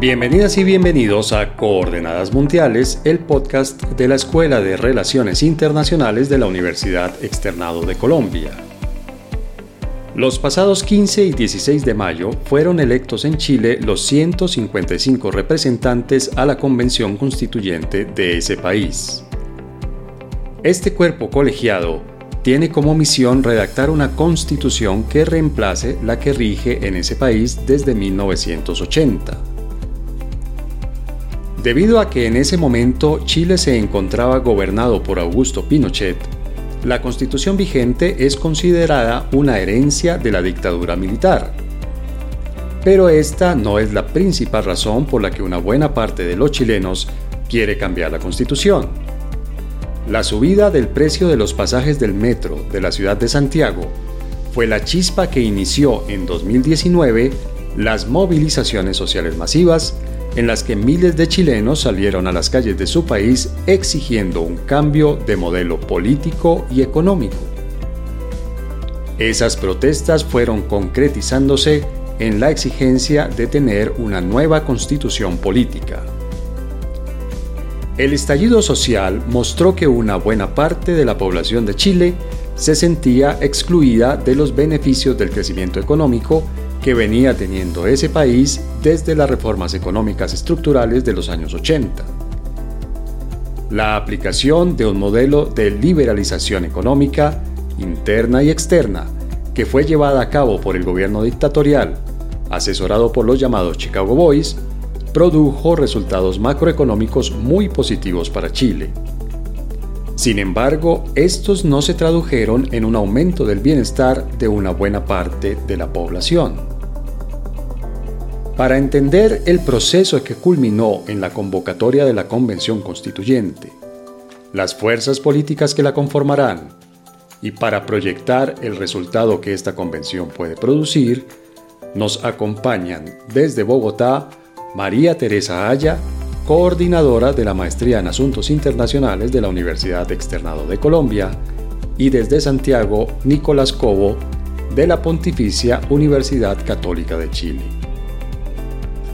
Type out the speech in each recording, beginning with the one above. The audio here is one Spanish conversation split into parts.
Bienvenidas y bienvenidos a Coordenadas Mundiales, el podcast de la Escuela de Relaciones Internacionales de la Universidad Externado de Colombia. Los pasados 15 y 16 de mayo fueron electos en Chile los 155 representantes a la Convención Constituyente de ese país. Este cuerpo colegiado tiene como misión redactar una constitución que reemplace la que rige en ese país desde 1980. Debido a que en ese momento Chile se encontraba gobernado por Augusto Pinochet, la constitución vigente es considerada una herencia de la dictadura militar. Pero esta no es la principal razón por la que una buena parte de los chilenos quiere cambiar la constitución. La subida del precio de los pasajes del metro de la ciudad de Santiago fue la chispa que inició en 2019 las movilizaciones sociales masivas en las que miles de chilenos salieron a las calles de su país exigiendo un cambio de modelo político y económico. Esas protestas fueron concretizándose en la exigencia de tener una nueva constitución política. El estallido social mostró que una buena parte de la población de Chile se sentía excluida de los beneficios del crecimiento económico que venía teniendo ese país desde las reformas económicas estructurales de los años 80. La aplicación de un modelo de liberalización económica, interna y externa, que fue llevada a cabo por el gobierno dictatorial, asesorado por los llamados Chicago Boys, produjo resultados macroeconómicos muy positivos para Chile. Sin embargo, estos no se tradujeron en un aumento del bienestar de una buena parte de la población. Para entender el proceso que culminó en la convocatoria de la Convención Constituyente, las fuerzas políticas que la conformarán y para proyectar el resultado que esta convención puede producir, nos acompañan desde Bogotá María Teresa Aya, coordinadora de la Maestría en Asuntos Internacionales de la Universidad Externado de Colombia, y desde Santiago Nicolás Cobo, de la Pontificia Universidad Católica de Chile.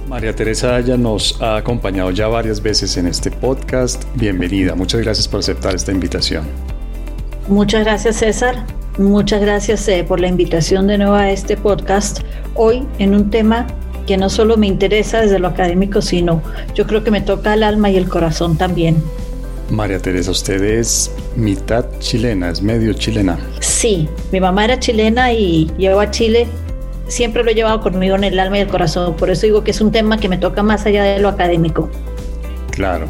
María Teresa ya nos ha acompañado ya varias veces en este podcast. Bienvenida, muchas gracias por aceptar esta invitación. Muchas gracias César, muchas gracias eh, por la invitación de nuevo a este podcast. Hoy en un tema que no solo me interesa desde lo académico, sino yo creo que me toca el alma y el corazón también. María Teresa, usted es mitad chilena, es medio chilena. Sí, mi mamá era chilena y llegó a Chile siempre lo he llevado conmigo en el alma y el corazón. Por eso digo que es un tema que me toca más allá de lo académico. Claro.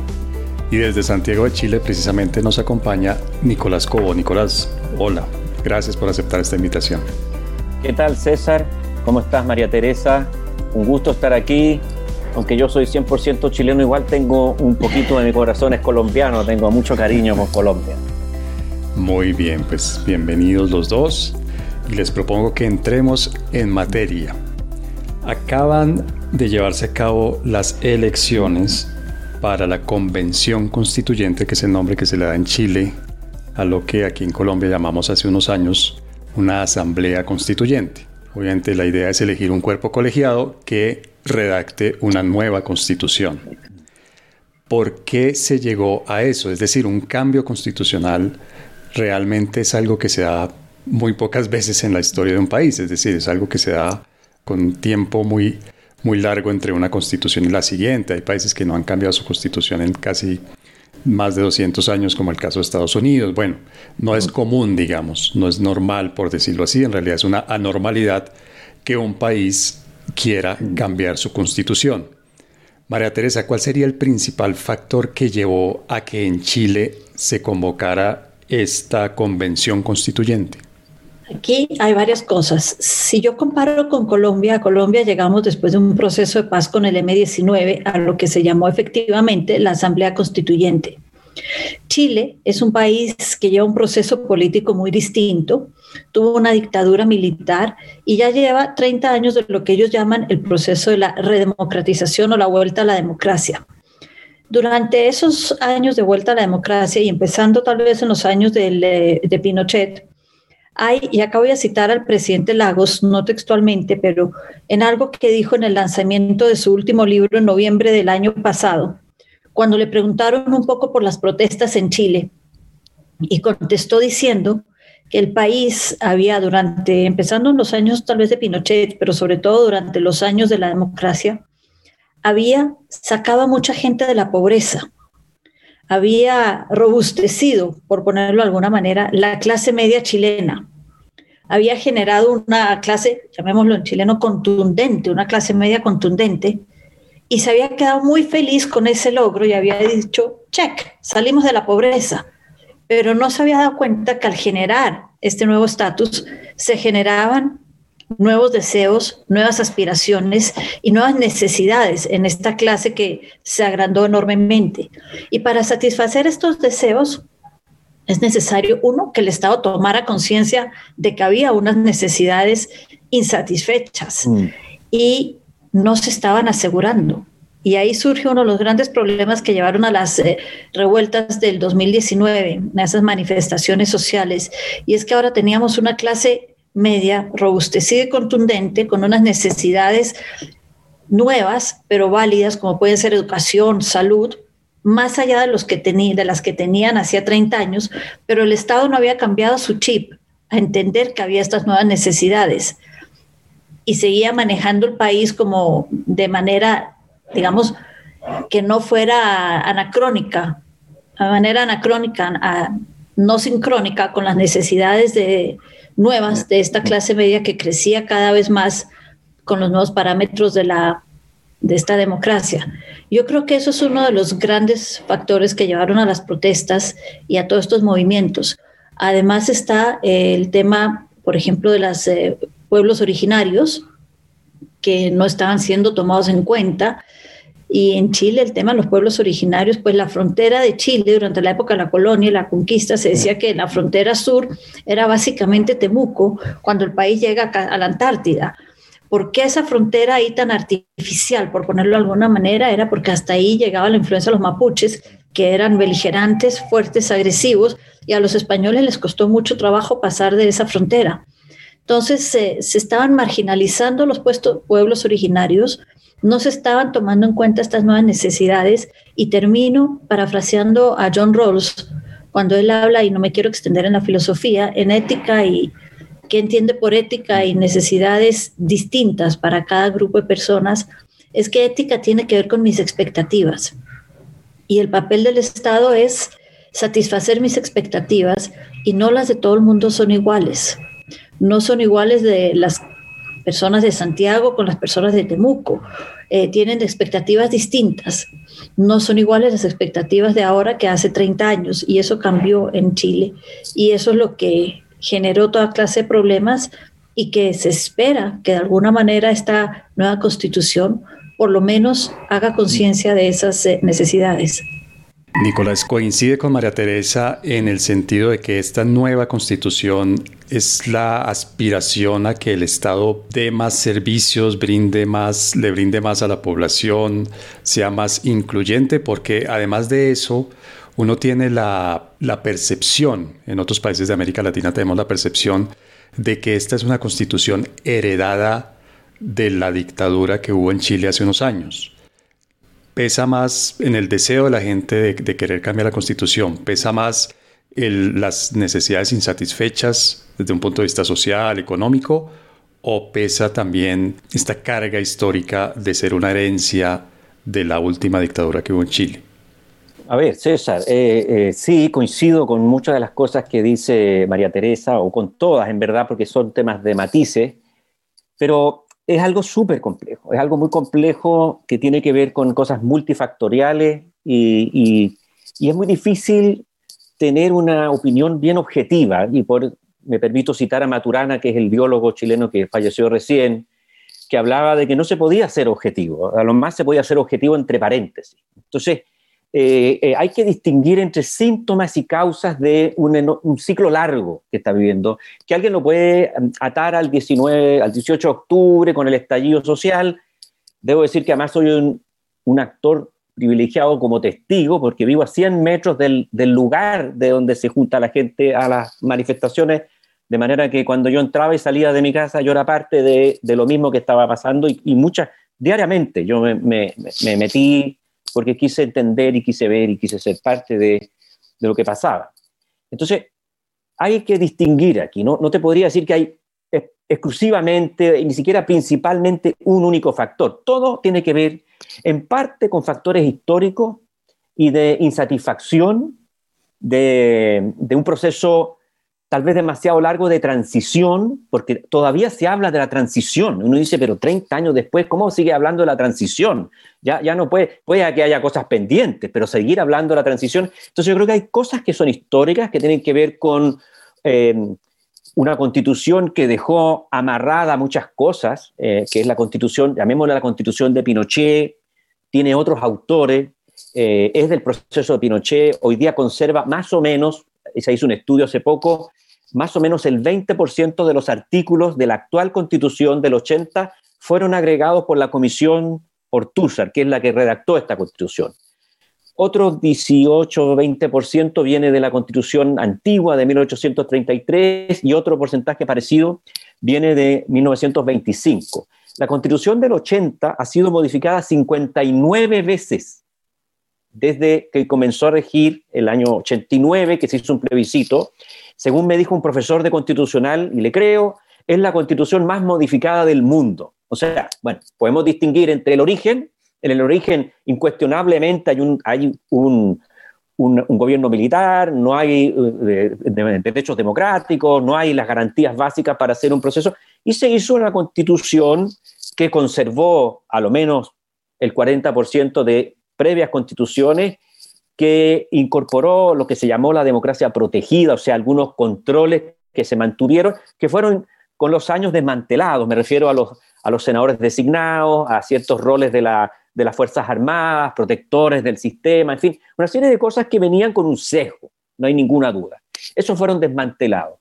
Y desde Santiago de Chile precisamente nos acompaña Nicolás Cobo. Nicolás, hola. Gracias por aceptar esta invitación. ¿Qué tal César? ¿Cómo estás María Teresa? Un gusto estar aquí. Aunque yo soy 100% chileno, igual tengo un poquito de mi corazón es colombiano, tengo mucho cariño con Colombia. Muy bien, pues bienvenidos los dos y les propongo que entremos en materia. Acaban de llevarse a cabo las elecciones para la Convención Constituyente, que es el nombre que se le da en Chile a lo que aquí en Colombia llamamos hace unos años una Asamblea Constituyente. Obviamente la idea es elegir un cuerpo colegiado que redacte una nueva constitución. ¿Por qué se llegó a eso? Es decir, un cambio constitucional realmente es algo que se da muy pocas veces en la historia de un país, es decir, es algo que se da con tiempo muy, muy largo entre una constitución y la siguiente. Hay países que no han cambiado su constitución en casi más de 200 años, como el caso de Estados Unidos. Bueno, no es común, digamos, no es normal, por decirlo así, en realidad es una anormalidad que un país quiera cambiar su constitución. María Teresa, ¿cuál sería el principal factor que llevó a que en Chile se convocara esta convención constituyente? Aquí hay varias cosas. Si yo comparo con Colombia, a Colombia llegamos después de un proceso de paz con el M-19 a lo que se llamó efectivamente la Asamblea Constituyente. Chile es un país que lleva un proceso político muy distinto, tuvo una dictadura militar y ya lleva 30 años de lo que ellos llaman el proceso de la redemocratización o la vuelta a la democracia. Durante esos años de vuelta a la democracia y empezando tal vez en los años de, de Pinochet, Y acá voy a citar al presidente Lagos, no textualmente, pero en algo que dijo en el lanzamiento de su último libro en noviembre del año pasado, cuando le preguntaron un poco por las protestas en Chile, y contestó diciendo que el país había durante, empezando en los años tal vez de Pinochet, pero sobre todo durante los años de la democracia, había sacado a mucha gente de la pobreza, había robustecido, por ponerlo de alguna manera, la clase media chilena, había generado una clase, llamémoslo en chileno, contundente, una clase media contundente, y se había quedado muy feliz con ese logro y había dicho, check, salimos de la pobreza pero no se había dado cuenta que al generar este nuevo estatus se generaban nuevos deseos, nuevas aspiraciones y nuevas necesidades en esta clase que se agrandó enormemente. Y para satisfacer estos deseos es necesario, uno, que el Estado tomara conciencia de que había unas necesidades insatisfechas mm. y no se estaban asegurando. Y ahí surge uno de los grandes problemas que llevaron a las eh, revueltas del 2019, a esas manifestaciones sociales. Y es que ahora teníamos una clase media robustecida y contundente con unas necesidades nuevas, pero válidas, como pueden ser educación, salud, más allá de, los que de las que tenían hacía 30 años, pero el Estado no había cambiado su chip a entender que había estas nuevas necesidades. Y seguía manejando el país como de manera digamos, que no fuera anacrónica, de manera anacrónica, no sincrónica con las necesidades de, nuevas de esta clase media que crecía cada vez más con los nuevos parámetros de, la, de esta democracia. Yo creo que eso es uno de los grandes factores que llevaron a las protestas y a todos estos movimientos. Además está el tema, por ejemplo, de los eh, pueblos originarios, que no estaban siendo tomados en cuenta. Y en Chile el tema de los pueblos originarios, pues la frontera de Chile durante la época de la colonia y la conquista se decía que la frontera sur era básicamente Temuco cuando el país llega a la Antártida. ¿Por qué esa frontera ahí tan artificial, por ponerlo de alguna manera? Era porque hasta ahí llegaba la influencia de los mapuches, que eran beligerantes, fuertes, agresivos, y a los españoles les costó mucho trabajo pasar de esa frontera. Entonces se estaban marginalizando los pueblos originarios, no se estaban tomando en cuenta estas nuevas necesidades y termino parafraseando a John Rawls cuando él habla, y no me quiero extender en la filosofía, en ética y qué entiende por ética y necesidades distintas para cada grupo de personas, es que ética tiene que ver con mis expectativas. Y el papel del Estado es satisfacer mis expectativas y no las de todo el mundo son iguales no son iguales de las personas de Santiago con las personas de Temuco. Eh, tienen expectativas distintas. No son iguales las expectativas de ahora que hace 30 años y eso cambió en Chile. Y eso es lo que generó toda clase de problemas y que se espera que de alguna manera esta nueva constitución por lo menos haga conciencia de esas eh, necesidades. Nicolás coincide con María Teresa en el sentido de que esta nueva constitución es la aspiración a que el Estado dé más servicios, brinde más, le brinde más a la población, sea más incluyente, porque además de eso, uno tiene la, la percepción, en otros países de América Latina tenemos la percepción de que esta es una constitución heredada de la dictadura que hubo en Chile hace unos años pesa más en el deseo de la gente de, querer cambiar la constitución, pesa más las necesidades insatisfechas desde un punto de vista social, económico, o pesa también esta carga histórica de ser una herencia de la última dictadura que hubo en Chile. A ver, César, eh, eh, sí, coincido con muchas de las cosas que dice María Teresa, o con todas en verdad, porque son temas de matices, pero es algo súper complejo, es algo muy complejo que tiene que ver con cosas multifactoriales y, es muy difícil tener una opinión bien objetiva. Y por, me permito citar a Maturana, que es el biólogo chileno que falleció recién, que hablaba de que no se podía ser objetivo, a lo más se podía ser objetivo entre paréntesis. Entonces, eh, eh, hay que distinguir entre síntomas y causas de un, ciclo largo que está viviendo, que alguien lo puede mm, atar al 19, al 18 de octubre con el estallido social. Debo decir que además soy un, actor privilegiado como testigo, porque vivo a 100 metros del, lugar de donde se junta la gente a las manifestaciones de manera que cuando yo entraba y salía de mi casa, yo era parte de, lo mismo que estaba pasando y, muchas, diariamente yo me, metí porque quise entender y quise ver y quise ser parte de, lo que pasaba. Entonces, hay que distinguir aquí, ¿no? No te podría decir que hay exclusivamente, ni siquiera principalmente, un único factor. Todo tiene que ver en parte con factores históricos y de insatisfacción de, de un proceso tal vez demasiado largo de transición, porque todavía se habla de la transición. Uno dice, pero 30 años después, ¿cómo sigue hablando de la transición? Ya, ya no puede, puede que haya cosas pendientes, pero seguir hablando de la transición. Entonces yo creo que hay cosas que son históricas, que tienen que ver con eh, una constitución que dejó amarrada muchas cosas, eh, que es la constitución, llamémosla la constitución de Pinochet, tiene otros autores, eh, es del proceso de Pinochet, hoy día conserva más o menos, se hizo un estudio hace poco, más o menos el 20% de los artículos de la actual constitución del 80 fueron agregados por la comisión Ortúzar, que es la que redactó esta constitución. Otro 18 o 20% viene de la constitución antigua de 1833 y otro porcentaje parecido viene de 1925. La constitución del 80 ha sido modificada 59 veces desde que comenzó a regir el año 89, que se hizo un plebiscito. Según me dijo un profesor de constitucional, y le creo, es la constitución más modificada del mundo. O sea, bueno, podemos distinguir entre el origen en el origen, incuestionablemente, hay un, hay un, gobierno militar, no hay eh, derechos democráticos, no hay las garantías básicas para hacer un proceso, y se hizo una constitución que conservó a lo menos el 40% de previas constituciones, que incorporó lo que se llamó la democracia protegida, o sea, algunos controles que se mantuvieron, que fueron con los años desmantelados, me refiero a los, a los senadores designados, a ciertos roles de la de las Fuerzas Armadas, protectores del sistema, en fin, una serie de cosas que venían con un sesgo, no hay ninguna duda. Esos fueron desmantelados.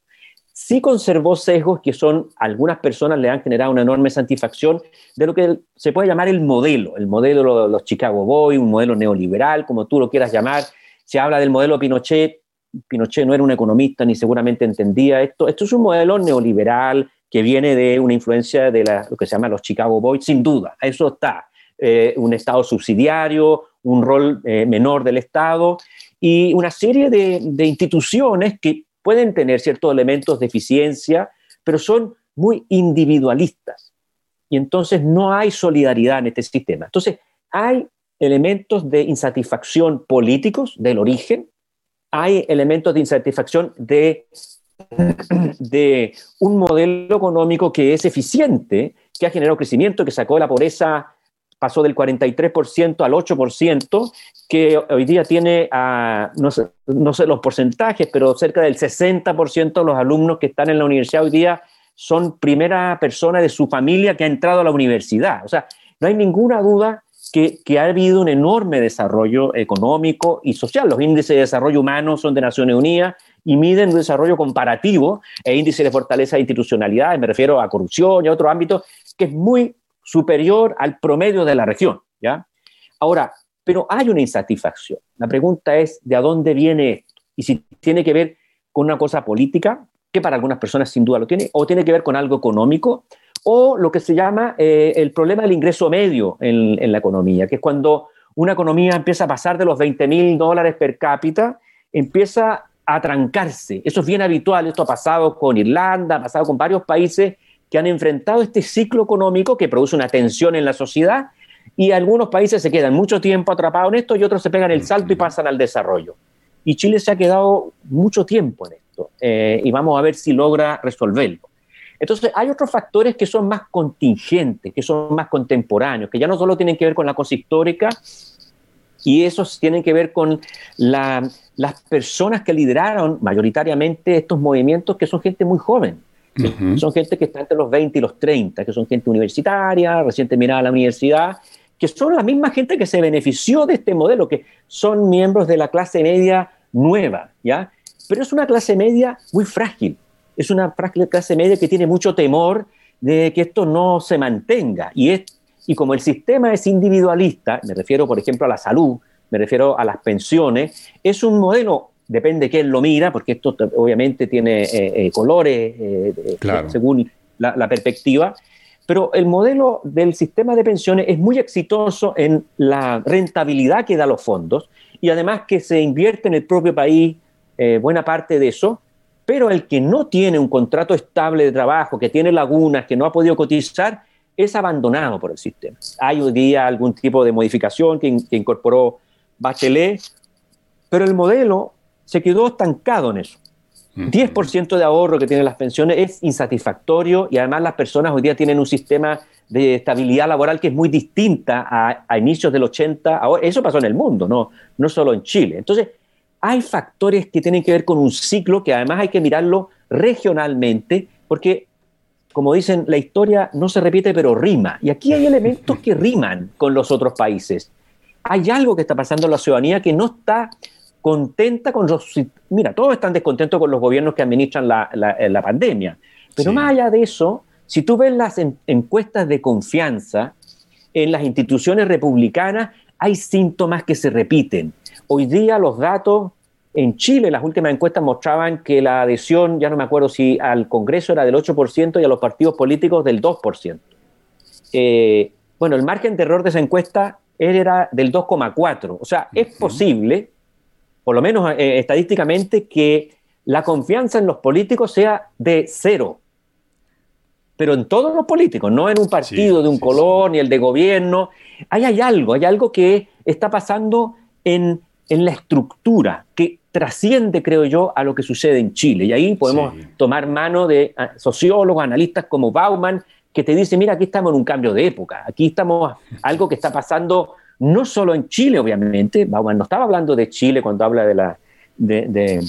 Sí conservó sesgos que son, algunas personas le han generado una enorme satisfacción de lo que se puede llamar el modelo, el modelo de los Chicago Boys, un modelo neoliberal, como tú lo quieras llamar. Se habla del modelo Pinochet, Pinochet no era un economista ni seguramente entendía esto. Esto es un modelo neoliberal que viene de una influencia de lo que se llama los Chicago Boys, sin duda, eso está. Eh, un Estado subsidiario, un rol eh, menor del Estado y una serie de, instituciones que pueden tener ciertos elementos de eficiencia, pero son muy individualistas. Y entonces no hay solidaridad en este sistema. Entonces hay elementos de insatisfacción políticos del origen, hay elementos de insatisfacción de, un modelo económico que es eficiente, que ha generado crecimiento, que sacó de la pobreza pasó del 43% al 8%, que hoy día tiene, no, sé, no, sé, los porcentajes, pero cerca del 60% de los alumnos que están en la universidad hoy día son primera persona de su familia que ha entrado a la universidad. O sea, no hay ninguna duda que, que, ha habido un enorme desarrollo económico y social. Los índices de desarrollo humano son de Naciones Unidas y miden un desarrollo comparativo e índice de fortaleza de institucionalidad, me refiero a corrupción y a otros ámbitos, que es muy superior al promedio de la región, ¿ya? Ahora, pero hay una insatisfacción. La pregunta es, ¿de dónde viene esto? Y si tiene que ver con una cosa política, que para algunas personas sin duda lo tiene, o tiene que ver con algo económico, o lo que se llama eh, el problema del ingreso medio en, en, la economía, que es cuando una economía empieza a pasar de los 20 mil dólares per cápita, empieza a trancarse. Eso es bien habitual, esto ha pasado con Irlanda, ha pasado con varios países que han enfrentado este ciclo económico que produce una tensión en la sociedad y algunos países se quedan mucho tiempo atrapados en esto y otros se pegan el salto y pasan al desarrollo. Y Chile se ha quedado mucho tiempo en esto eh, y vamos a ver si logra resolverlo. Entonces, hay otros factores que son más contingentes, que son más contemporáneos, que ya no solo tienen que ver con la cosa histórica, y esos tienen que ver con las personas que lideraron mayoritariamente estos movimientos, que son gente muy joven. Son gente que está entre los 20 y los 30, que son gente universitaria, recién terminada la universidad, que son la misma gente que se benefició de este modelo, que son miembros de la clase media nueva, ¿ya? Pero es una clase media muy frágil, es una clase media que tiene mucho temor de que esto no se mantenga. Y, es, y como el sistema es individualista, me refiero por ejemplo a la salud, me refiero a las pensiones, es un modelo depende quién lo mira, porque esto obviamente tiene eh, colores según la, la, perspectiva, pero el modelo del sistema de pensiones es muy exitoso en la rentabilidad que da los fondos y además que se invierte en el propio país buena parte de eso, pero el que no tiene un contrato estable de trabajo, que tiene lagunas, que no ha podido cotizar, es abandonado por el sistema. Hay hoy día algún tipo de modificación que, incorporó Bachelet, pero el modelo se quedó estancado en eso. 10% de ahorro que tienen las pensiones es insatisfactorio y además las personas hoy día tienen un sistema de estabilidad laboral que es muy distinta a, inicios del 80. Ahora, eso pasó en el mundo, no, no solo en Chile. Entonces, hay factores que tienen que ver con un ciclo que además hay que mirarlo regionalmente, porque, como dicen, la historia no se repite, pero rima. Y aquí hay elementos que riman con los otros países. Hay algo que está pasando en la ciudadanía que no está contenta con los... Mira, todos están descontentos con los gobiernos que administran la, la, pandemia. Pero más allá de eso, si tú ves las encuestas de confianza en las instituciones republicanas, hay síntomas que se repiten Hoy día los datos en Chile, las últimas encuestas mostraban que la adhesión, ya no me acuerdo si al Congreso era del 8% y a los partidos políticos del 2%. Eh, bueno, el margen de error de esa encuesta era del 2,4%. O sea, es posible, por lo menos eh, estadísticamente, que la confianza en los políticos sea de cero. Pero en todos los políticos, no en un partido de un color ni el de gobierno. Ahí hay algo, hay algo que está pasando en en la estructura que trasciende, creo yo, a lo que sucede en Chile. Y ahí podemos tomar mano de ah, sociólogos, analistas como Bauman, que te dice, mira, aquí estamos en un cambio de época, aquí estamos algo que está pasando no solo en Chile, obviamente, Bauman no estaba hablando de Chile cuando habla de la, de,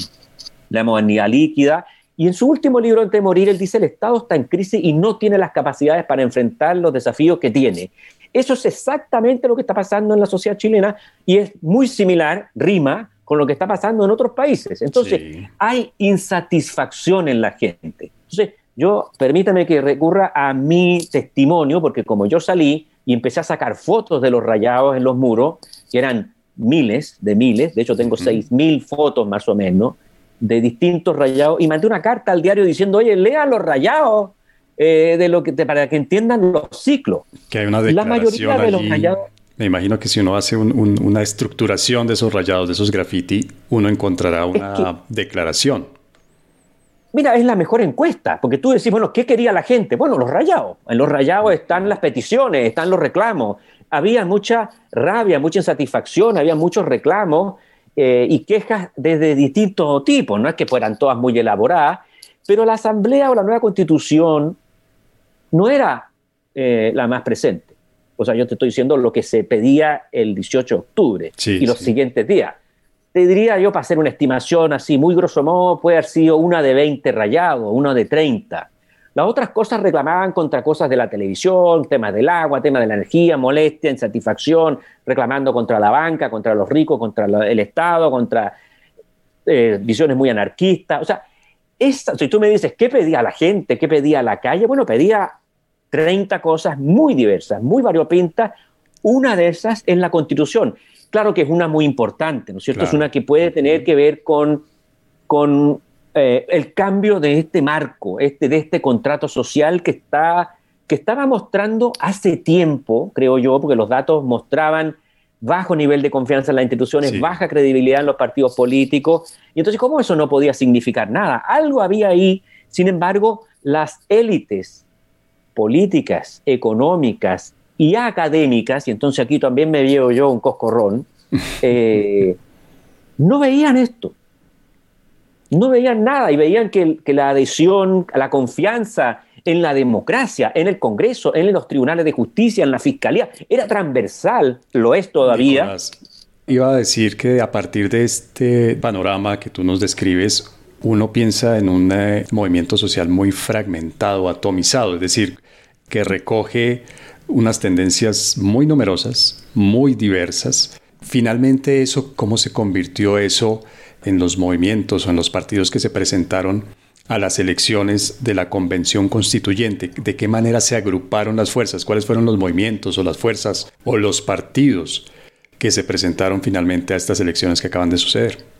la modernidad líquida, y en su último libro, Antes de morir, él dice, el Estado está en crisis y no tiene las capacidades para enfrentar los desafíos que tiene. Eso es exactamente lo que está pasando en la sociedad chilena y es muy similar, rima, con lo que está pasando en otros países. Entonces, hay insatisfacción en la gente. Entonces, yo, permítame que recurra a mi testimonio, porque como yo salí y empecé a sacar fotos de los rayados en los muros, que eran miles de miles, de hecho tengo seis mil fotos más o menos, de distintos rayados, y mandé una carta al diario diciendo, oye, lea los rayados, eh, de lo que para que entiendan los ciclos. Que hay una declaración La mayoría de los rayados. Me imagino que si uno hace una estructuración de esos rayados, de esos graffiti, uno encontrará una declaración. Mira, es la mejor encuesta, porque tú decís, bueno, ¿qué quería la gente? Bueno, los rayados. En los rayados están las peticiones, están los reclamos. Había mucha rabia, mucha insatisfacción, había muchos reclamos eh, y quejas desde distintos tipos. No es que fueran todas muy elaboradas, pero la Asamblea o la nueva Constitución no era eh, la más presente. O sea, yo te estoy diciendo lo que se pedía el 18 de octubre y los siguientes días. Te diría yo, para hacer una estimación así, muy grosso modo, puede haber sido una de 20 rayados, una de 30. Las otras cosas reclamaban contra cosas de la televisión, temas del agua, temas de la energía, molestia, insatisfacción, reclamando contra la banca, contra los ricos, contra el Estado, contra eh, visiones muy anarquistas. O sea, si tú me dices, ¿qué pedía la gente? ¿Qué pedía la calle? Bueno, pedía 30 cosas muy diversas, muy variopintas. Una de esas es la constitución. Claro que es una muy importante, ¿no es cierto? Es una que puede tener que ver con, con eh, el cambio de este marco, este, de este contrato social que, está, que estaba mostrando hace tiempo, creo yo, porque los datos mostraban bajo nivel de confianza en las instituciones, baja credibilidad en los partidos políticos. Y entonces, ¿cómo eso no podía significar nada? Algo había ahí. Sin embargo, las élites políticas, económicas y académicas, y entonces aquí también me veo yo un coscorrón, eh, no veían esto. No veían nada y veían que, que la adhesión, la confianza en la democracia, en el Congreso, en los tribunales de justicia, en la fiscalía. Era transversal, lo es todavía. iba a decir que a partir de este panorama que tú nos describes, uno piensa en un eh, movimiento social muy fragmentado, atomizado, es decir, que recoge unas tendencias muy numerosas, muy diversas. Finalmente, eso, ¿cómo se convirtió eso en los movimientos o en los partidos que se presentaron a las elecciones de la convención constituyente? ¿De qué manera se agruparon las fuerzas? ¿Cuáles fueron los movimientos o las fuerzas o los partidos que se presentaron finalmente a estas elecciones que acaban de suceder?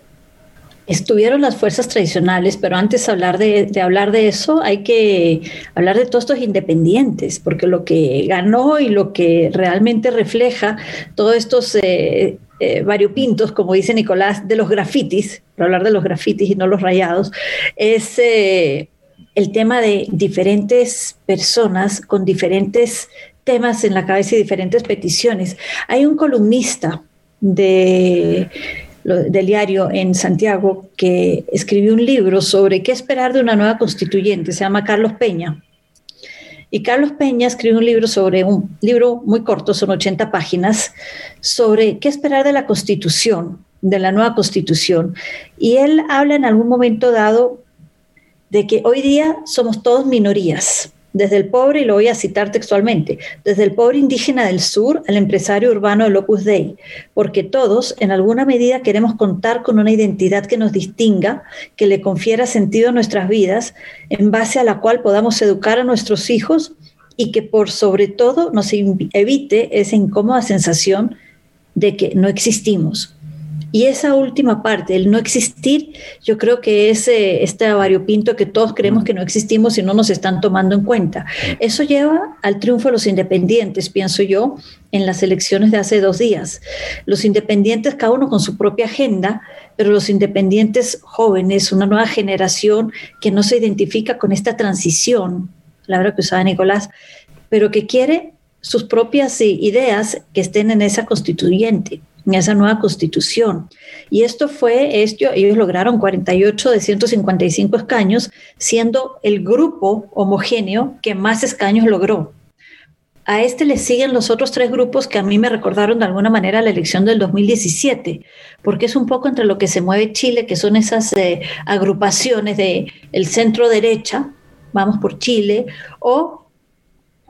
Estuvieron las fuerzas tradicionales, pero antes hablar de, hablar de eso hay que hablar de todos estos independientes, porque lo que ganó y lo que realmente refleja todos estos eh, eh, variopintos, como dice Nicolás, de los grafitis, para hablar de los grafitis y no los rayados, es eh, el tema de diferentes personas con diferentes temas en la cabeza y diferentes peticiones. Hay un columnista de del diario en Santiago, que escribió un libro sobre qué esperar de una nueva constituyente, se llama Carlos Peña. Y Carlos Peña escribió un libro sobre un libro muy corto, son 80 páginas, sobre qué esperar de la constitución, de la nueva constitución. Y él habla en algún momento dado de que hoy día somos todos minorías desde el pobre, y lo voy a citar textualmente, desde el pobre indígena del sur al empresario urbano del Opus Dei, porque todos en alguna medida queremos contar con una identidad que nos distinga, que le confiera sentido a nuestras vidas, en base a la cual podamos educar a nuestros hijos y que por sobre todo nos evite esa incómoda sensación de que no existimos, y esa última parte, el no existir, yo creo que es eh, este variopinto que todos creemos que no existimos y no nos están tomando en cuenta. Eso lleva al triunfo de los independientes, pienso yo, en las elecciones de hace dos días. Los independientes, cada uno con su propia agenda, pero los independientes jóvenes, una nueva generación que no se identifica con esta transición, la verdad que usaba Nicolás, pero que quiere sus propias eh, ideas que estén en esa constituyente en esa nueva constitución. Y esto fue, esto, ellos lograron 48 de 155 escaños, siendo el grupo homogéneo que más escaños logró. A este le siguen los otros tres grupos que a mí me recordaron de alguna manera la elección del 2017, porque es un poco entre lo que se mueve Chile, que son esas eh, agrupaciones de el centro derecha, vamos por Chile, o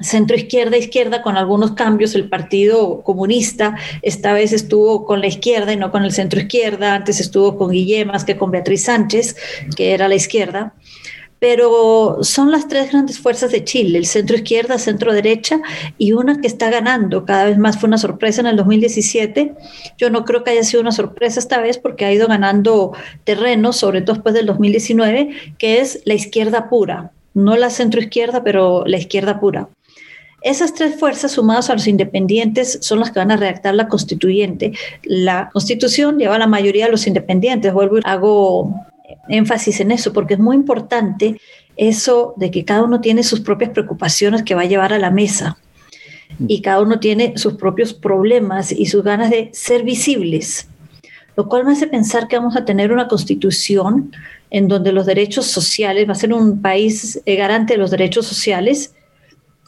centro izquierda izquierda con algunos cambios el Partido Comunista esta vez estuvo con la izquierda y no con el centro izquierda antes estuvo con Guillemas que con Beatriz Sánchez que era la izquierda pero son las tres grandes fuerzas de Chile, el centro izquierda, centro derecha y una que está ganando cada vez más. Fue una sorpresa en el 2017. Yo no creo que haya sido una sorpresa esta vez porque ha ido ganando terreno, sobre todo después del 2019, que es la izquierda pura, no la centro izquierda, pero la izquierda pura. Esas tres fuerzas sumadas a los independientes son las que van a redactar la constituyente. La constitución lleva a la mayoría de los independientes. Vuelvo y hago énfasis en eso porque es muy importante eso de que cada uno tiene sus propias preocupaciones que va a llevar a la mesa y cada uno tiene sus propios problemas y sus ganas de ser visibles, lo cual me hace pensar que vamos a tener una constitución en donde los derechos sociales, va a ser un país eh, garante de los derechos sociales,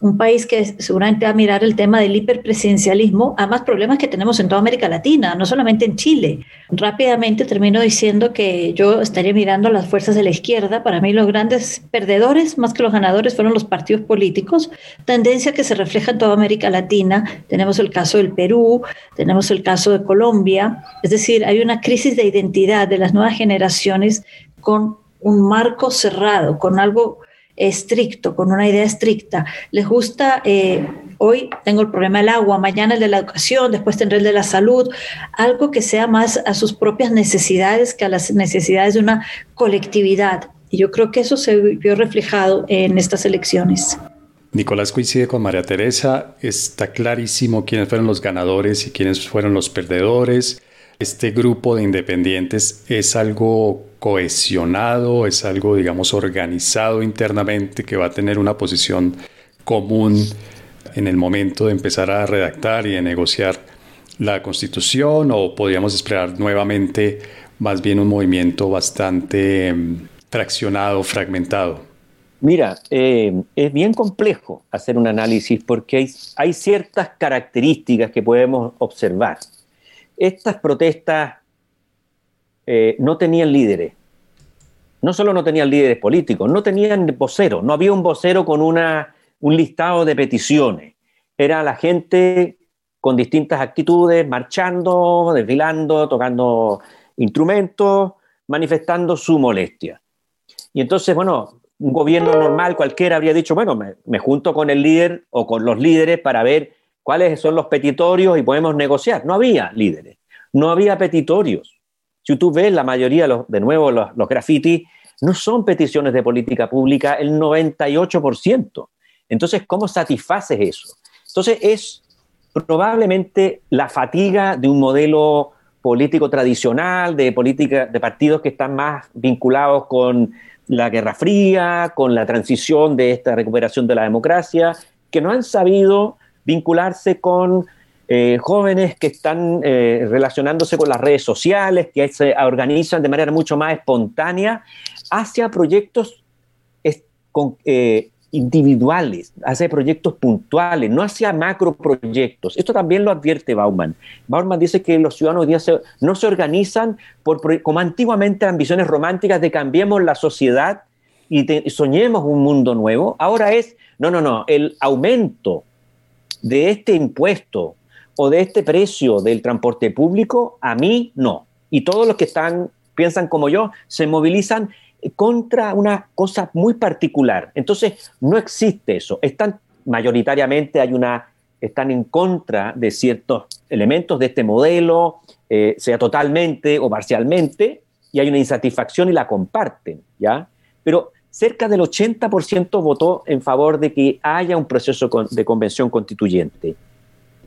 un país que seguramente va a mirar el tema del hiperpresidencialismo a más problemas que tenemos en toda América Latina, no solamente en Chile. Rápidamente termino diciendo que yo estaría mirando las fuerzas de la izquierda. Para mí los grandes perdedores, más que los ganadores, fueron los partidos políticos, tendencia que se refleja en toda América Latina. Tenemos el caso del Perú, tenemos el caso de Colombia. Es decir, hay una crisis de identidad de las nuevas generaciones con un marco cerrado, con algo estricto, con una idea estricta. Les gusta, eh, hoy tengo el problema del agua, mañana el de la educación, después tendré el de la salud, algo que sea más a sus propias necesidades que a las necesidades de una colectividad. Y yo creo que eso se vio reflejado en estas elecciones. Nicolás coincide con María Teresa, está clarísimo quiénes fueron los ganadores y quiénes fueron los perdedores. Este grupo de independientes es algo cohesionado, es algo, digamos, organizado internamente que va a tener una posición común en el momento de empezar a redactar y de negociar la constitución o podríamos esperar nuevamente más bien un movimiento bastante em, fraccionado, fragmentado? Mira, eh, es bien complejo hacer un análisis porque hay ciertas características que podemos observar estas protestas eh, no tenían líderes. No solo no tenían líderes políticos, no tenían voceros, no había un vocero con una, un listado de peticiones. Era la gente con distintas actitudes, marchando, desfilando, tocando instrumentos, manifestando su molestia. Y entonces, bueno, un gobierno normal cualquiera habría dicho, bueno, me junto con el líder o con los líderes para ver cuáles son los petitorios y podemos negociar. No había líderes, no había petitorios. Si tú ves la mayoría, de nuevo, los, los grafitis, no son peticiones de política pública el 98%. Entonces, ¿cómo satisfaces eso? Entonces, es probablemente la fatiga de un modelo político tradicional, de política, de partidos que están más vinculados con la Guerra Fría, con la transición de esta recuperación de la democracia, que no han sabido vincularse con eh, jóvenes que están eh, relacionándose con las redes sociales, que se organizan de manera mucho más espontánea hacia proyectos eh, individuales, hacia proyectos puntuales, no hacia macroproyectos. Esto también lo advierte Bauman. Bauman dice que los ciudadanos hoy día no se organizan como antiguamente ambiciones románticas de cambiemos la sociedad y, soñemos un mundo nuevo. Ahora es, no, no, no, el aumento de este impuesto o de este precio del transporte público, a mí no. Y todos los que están, piensan como yo, se movilizan contra una cosa muy particular. Entonces, no existe eso. Están mayoritariamente hay una están en contra de ciertos elementos de este modelo, eh, sea totalmente o parcialmente, y hay una insatisfacción y la comparten, ¿ya? Pero cerca del 80% votó en favor de que haya un proceso de convención constituyente.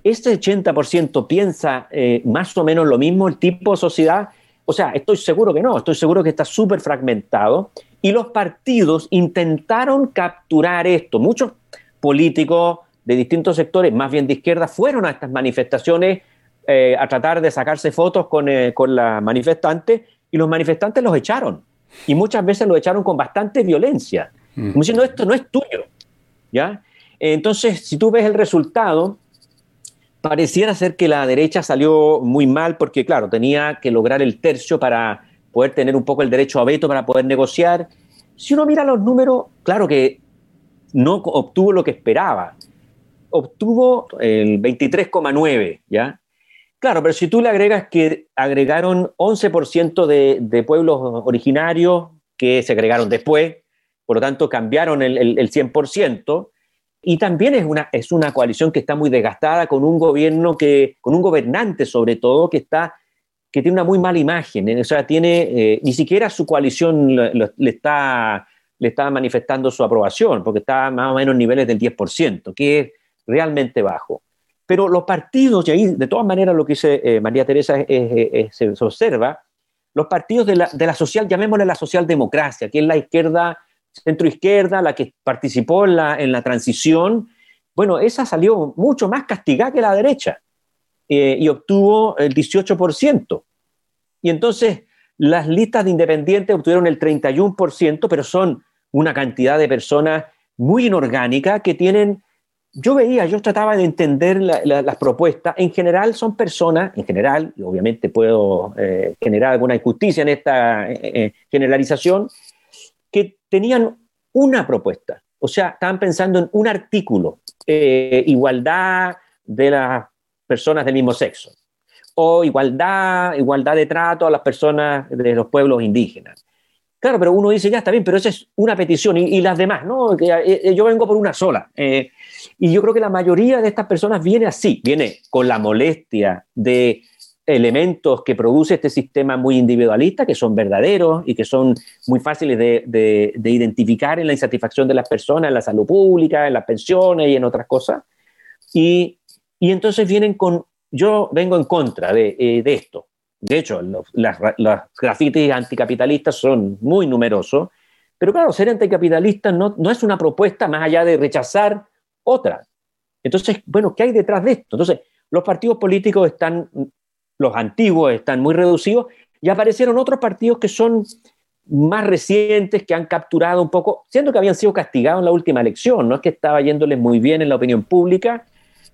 Este 80% piensa eh, más o menos lo mismo el tipo de sociedad o sea, estoy seguro que no, estoy seguro que está súper fragmentado y los partidos intentaron capturar esto. Muchos políticos de distintos sectores, más bien de izquierda, fueron a estas manifestaciones eh, a tratar de sacarse fotos con, eh, con las manifestantes y los manifestantes los echaron. Y muchas veces los echaron con bastante violencia, como diciendo esto no es tuyo. ¿ya? Entonces, si tú ves el resultado, pareciera ser que la derecha salió muy mal porque, claro, tenía que lograr el tercio para poder tener un poco el derecho a veto, para poder negociar. Si uno mira los números, claro que no obtuvo lo que esperaba. Obtuvo el 23,9, ¿ya? Claro, pero si tú le agregas que agregaron 11% de, pueblos originarios que se agregaron después, por lo tanto cambiaron el 100%, y también es una, es una coalición que está muy desgastada con un gobierno que, con un gobernante sobre todo, que está que tiene una muy mala imagen, ¿eh? o sea, tiene, eh, ni siquiera su coalición le, está, le está manifestando su aprobación, porque está más o menos en niveles del 10%, que es realmente bajo. Pero los partidos, y ahí de todas maneras lo que dice eh, María Teresa se observa, los partidos de la, de la social, llamémosle la socialdemocracia, que es la izquierda centro izquierda, la que participó en la, en la transición, bueno, esa salió mucho más castigada que la derecha eh, y obtuvo el 18%. Y entonces las listas de independientes obtuvieron el 31%, pero son una cantidad de personas muy inorgánica que tienen, yo veía, yo trataba de entender las propuestas, en general son personas, en general, y obviamente puedo eh, generar alguna injusticia en esta eh, generalización, que tenían una propuesta, o sea, estaban pensando en un artículo, eh, igualdad de las personas del mismo sexo, o igualdad, igualdad de trato a las personas de los pueblos indígenas. Claro, pero uno dice, ya está bien, pero esa es una petición y, las demás, ¿no? Que, eh, yo vengo por una sola. Eh, y yo creo que la mayoría de estas personas viene así, viene con la molestia de elementos que produce este sistema muy individualista, que son verdaderos y que son muy fáciles de, identificar en la insatisfacción de las personas, en la salud pública, en las pensiones y en otras cosas. Y, entonces vienen con, yo vengo en contra de, eh, esto. De hecho, los, las, grafitis anticapitalistas son muy numerosos, pero claro, ser anticapitalista no, no es una propuesta más allá de rechazar otra. Entonces, bueno, ¿qué hay detrás de esto? Entonces, los partidos políticos están los antiguos están muy reducidos y aparecieron otros partidos que son más recientes, que han capturado un poco, siendo que habían sido castigados en la última elección, no es que estaba yéndoles muy bien en la opinión pública,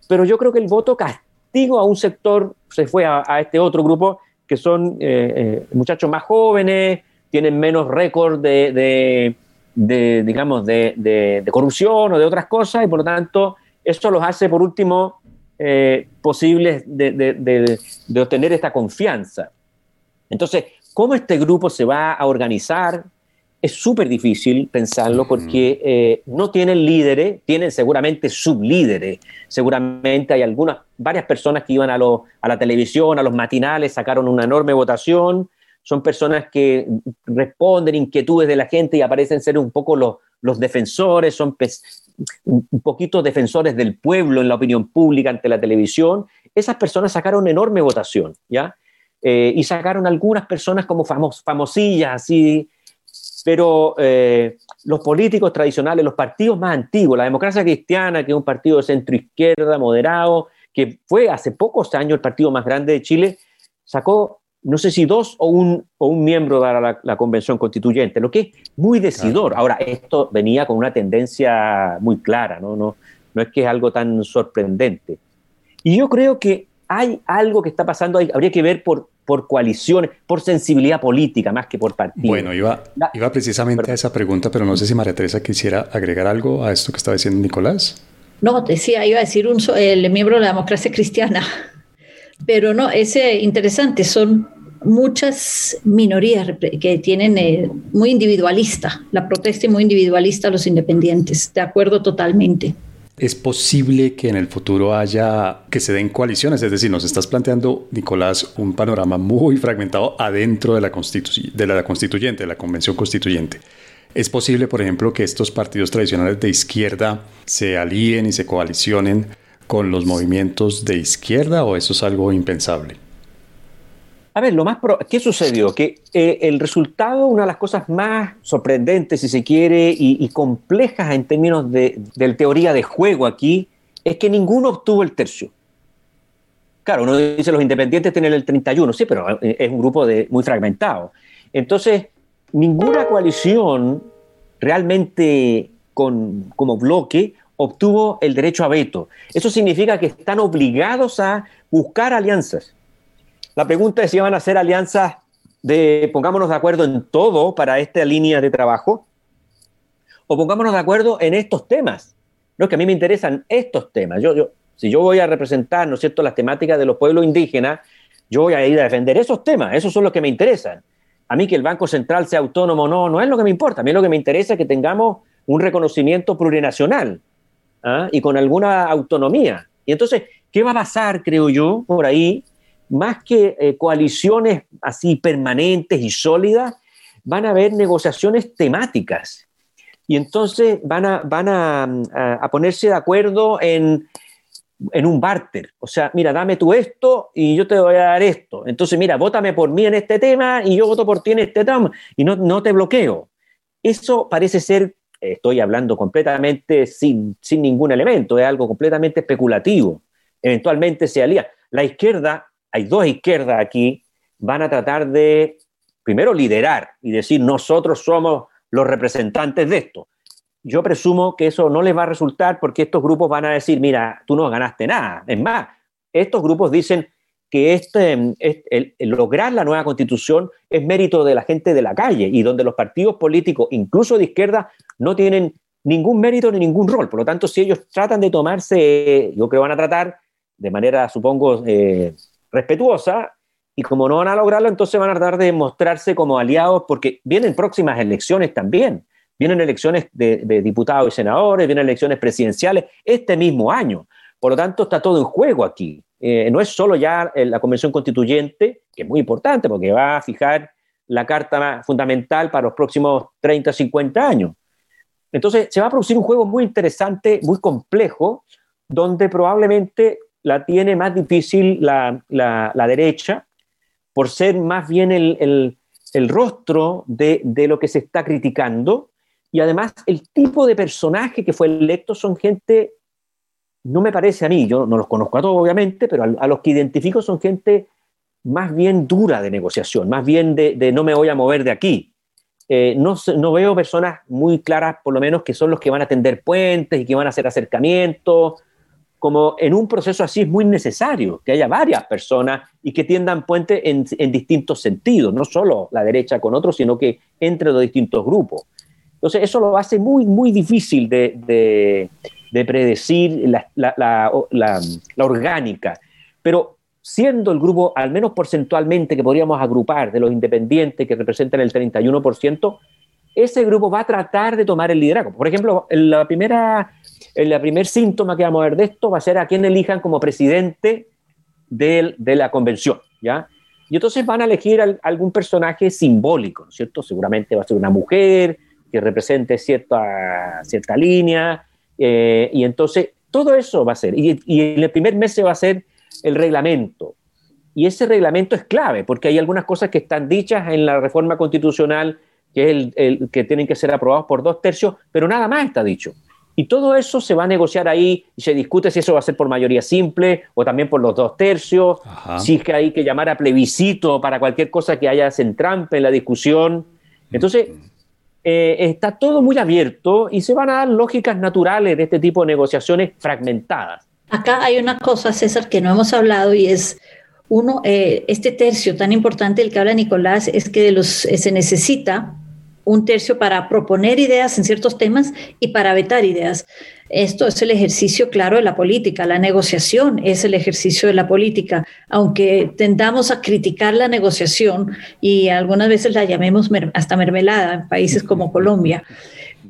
pero yo creo que el voto castigo a un sector se fue a, este otro grupo, que son eh, eh, muchachos más jóvenes, tienen menos récord de, digamos, de, corrupción o de otras cosas, y por lo tanto, eso los hace, por último, eh, posibles de, obtener esta confianza. Entonces, ¿cómo este grupo se va a organizar? Es súper difícil pensarlo porque eh, no tienen líderes, tienen seguramente sublíderes. Seguramente hay algunas, varias personas que iban a, a la televisión, a los matinales, sacaron una enorme votación, son personas que responden inquietudes de la gente y aparecen ser un poco los, los defensores, son un poquito defensores del pueblo en la opinión pública ante la televisión. Esas personas sacaron enorme votación, ¿ya? Eh, y sacaron algunas personas como famos, famosillas, así, pero eh, los políticos tradicionales, los partidos más antiguos, la democracia cristiana, que es un partido de centro izquierda, moderado, que fue hace pocos años el partido más grande de Chile, sacó no sé si dos o un, o un miembro de la, la, convención constituyente, lo que es muy decidor. Ahora, esto venía con una tendencia muy clara, ¿no? No, no es que es algo tan sorprendente. Y yo creo que hay algo que está pasando ahí, habría que ver por, por coaliciones, por sensibilidad política más que por partido. Bueno, iba, iba precisamente a esa pregunta, pero no sé si María Teresa quisiera agregar algo a esto que estaba diciendo Nicolás. No, decía, iba a decir un, el miembro de la democracia cristiana, pero no, es interesante, son muchas minorías que tienen eh, muy individualista, la protesta y muy individualista a los independientes, de acuerdo totalmente. ¿Es posible que en el futuro haya, que se den coaliciones? Es decir, nos estás planteando, Nicolás, un panorama muy fragmentado adentro de la, de la constituyente, de la convención constituyente. ¿Es posible, por ejemplo, que estos partidos tradicionales de izquierda se alíen y se coalicionen con los movimientos de izquierda o eso es algo impensable? A ver, lo más ¿qué sucedió? Que eh, el resultado, una de las cosas más sorprendentes, si se quiere, y, complejas en términos de, teoría de juego aquí, es que ninguno obtuvo el tercio. Claro, uno dice los independientes tienen el 31, sí, pero eh, es un grupo muy fragmentado. Entonces, ninguna coalición realmente con, como bloque obtuvo el derecho a veto. Eso significa que están obligados a buscar alianzas. La pregunta es si van a hacer alianzas de pongámonos de acuerdo en todo para esta línea de trabajo o pongámonos de acuerdo en estos temas. No es que a mí me interesan estos temas. Yo, yo, si yo voy a representar, ¿no es cierto?, las temáticas de los pueblos indígenas, yo voy a ir a defender esos temas. Esos son los que me interesan. A mí que el Banco Central sea autónomo o no, no es lo que me importa. A mí lo que me interesa es que tengamos un reconocimiento plurinacional ¿ah? y con alguna autonomía. Y entonces, ¿qué va a pasar, creo yo, por ahí? Más que eh, coaliciones así permanentes y sólidas, van a haber negociaciones temáticas. Y entonces van a, van a, ponerse de acuerdo en, un barter. O sea, mira, dame tú esto y yo te voy a dar esto. Entonces, mira, vótame por mí en este tema y yo voto por ti en este tema y no, no te bloqueo. Eso parece ser, estoy hablando completamente sin, sin ningún elemento, es algo completamente especulativo. Eventualmente se alía. La izquierda hay dos izquierdas aquí, van a tratar de, primero, liderar y decir, nosotros somos los representantes de esto. Yo presumo que eso no les va a resultar porque estos grupos van a decir, mira, tú no ganaste nada. Es más, estos grupos dicen que este, lograr la nueva constitución es mérito de la gente de la calle y donde los partidos políticos, incluso de izquierda, no tienen ningún mérito ni ningún rol. Por lo tanto, si ellos tratan de tomarse, yo creo que van a tratar de manera, supongo, eh, respetuosa, y como no van a lograrlo, entonces van a tratar de mostrarse como aliados, porque vienen próximas elecciones también. Vienen elecciones de, diputados y senadores, vienen elecciones presidenciales este mismo año. Por lo tanto, está todo en juego aquí. Eh, no es solo ya eh, la Convención Constituyente, que es muy importante porque va a fijar la carta fundamental para los próximos 30, 50 años. Entonces, se va a producir un juego muy interesante, muy complejo, donde probablemente la tiene más difícil la, derecha por ser más bien el, rostro de, lo que se está criticando y además el tipo de personaje que fue electo son gente, no me parece a mí, yo no los conozco a todos obviamente, pero a, los que identifico son gente más bien dura de negociación, más bien de, no me voy a mover de aquí. Eh, no, no, veo personas muy claras, por lo menos, que son los que van a tender puentes y que van a hacer acercamientos como en un proceso así es muy necesario que haya varias personas y que tiendan puente en, distintos sentidos, no solo la derecha con otros, sino que entre los distintos grupos. Entonces, eso lo hace muy, muy difícil de, predecir la, orgánica. Pero siendo el grupo, al menos porcentualmente, que podríamos agrupar de los independientes que representan el 31%, ese grupo va a tratar de tomar el liderazgo. Por ejemplo, la primera primer síntoma que vamos a ver de esto va a ser a quién elijan como presidente de, la convención, ¿ya? Y entonces van a elegir algún personaje simbólico, ¿no es cierto? Seguramente va a ser una mujer que represente cierta, cierta línea, eh, y entonces todo eso va a ser. Y, y en el primer mes se va a hacer el reglamento. Y ese reglamento es clave, porque hay algunas cosas que están dichas en la reforma constitucional, que, es el, que tienen que ser aprobados por dos tercios, pero nada más está dicho. Y todo eso se va a negociar ahí y se discute si eso va a ser por mayoría simple o también por los dos tercios, si es que hay que llamar a plebiscito para cualquier cosa que haya en trampa en la discusión. Entonces, eh, está todo muy abierto y se van a dar lógicas naturales de este tipo de negociaciones fragmentadas. Acá hay una cosa, César, que no hemos hablado y es uno, eh, este tercio tan importante del que habla Nicolás es que de los, eh, se necesita un tercio para proponer ideas en ciertos temas y para vetar ideas. Esto es el ejercicio claro de la política, la negociación es el ejercicio de la política, aunque tendamos a criticar la negociación y algunas veces la llamemos hasta mermelada en países como Colombia.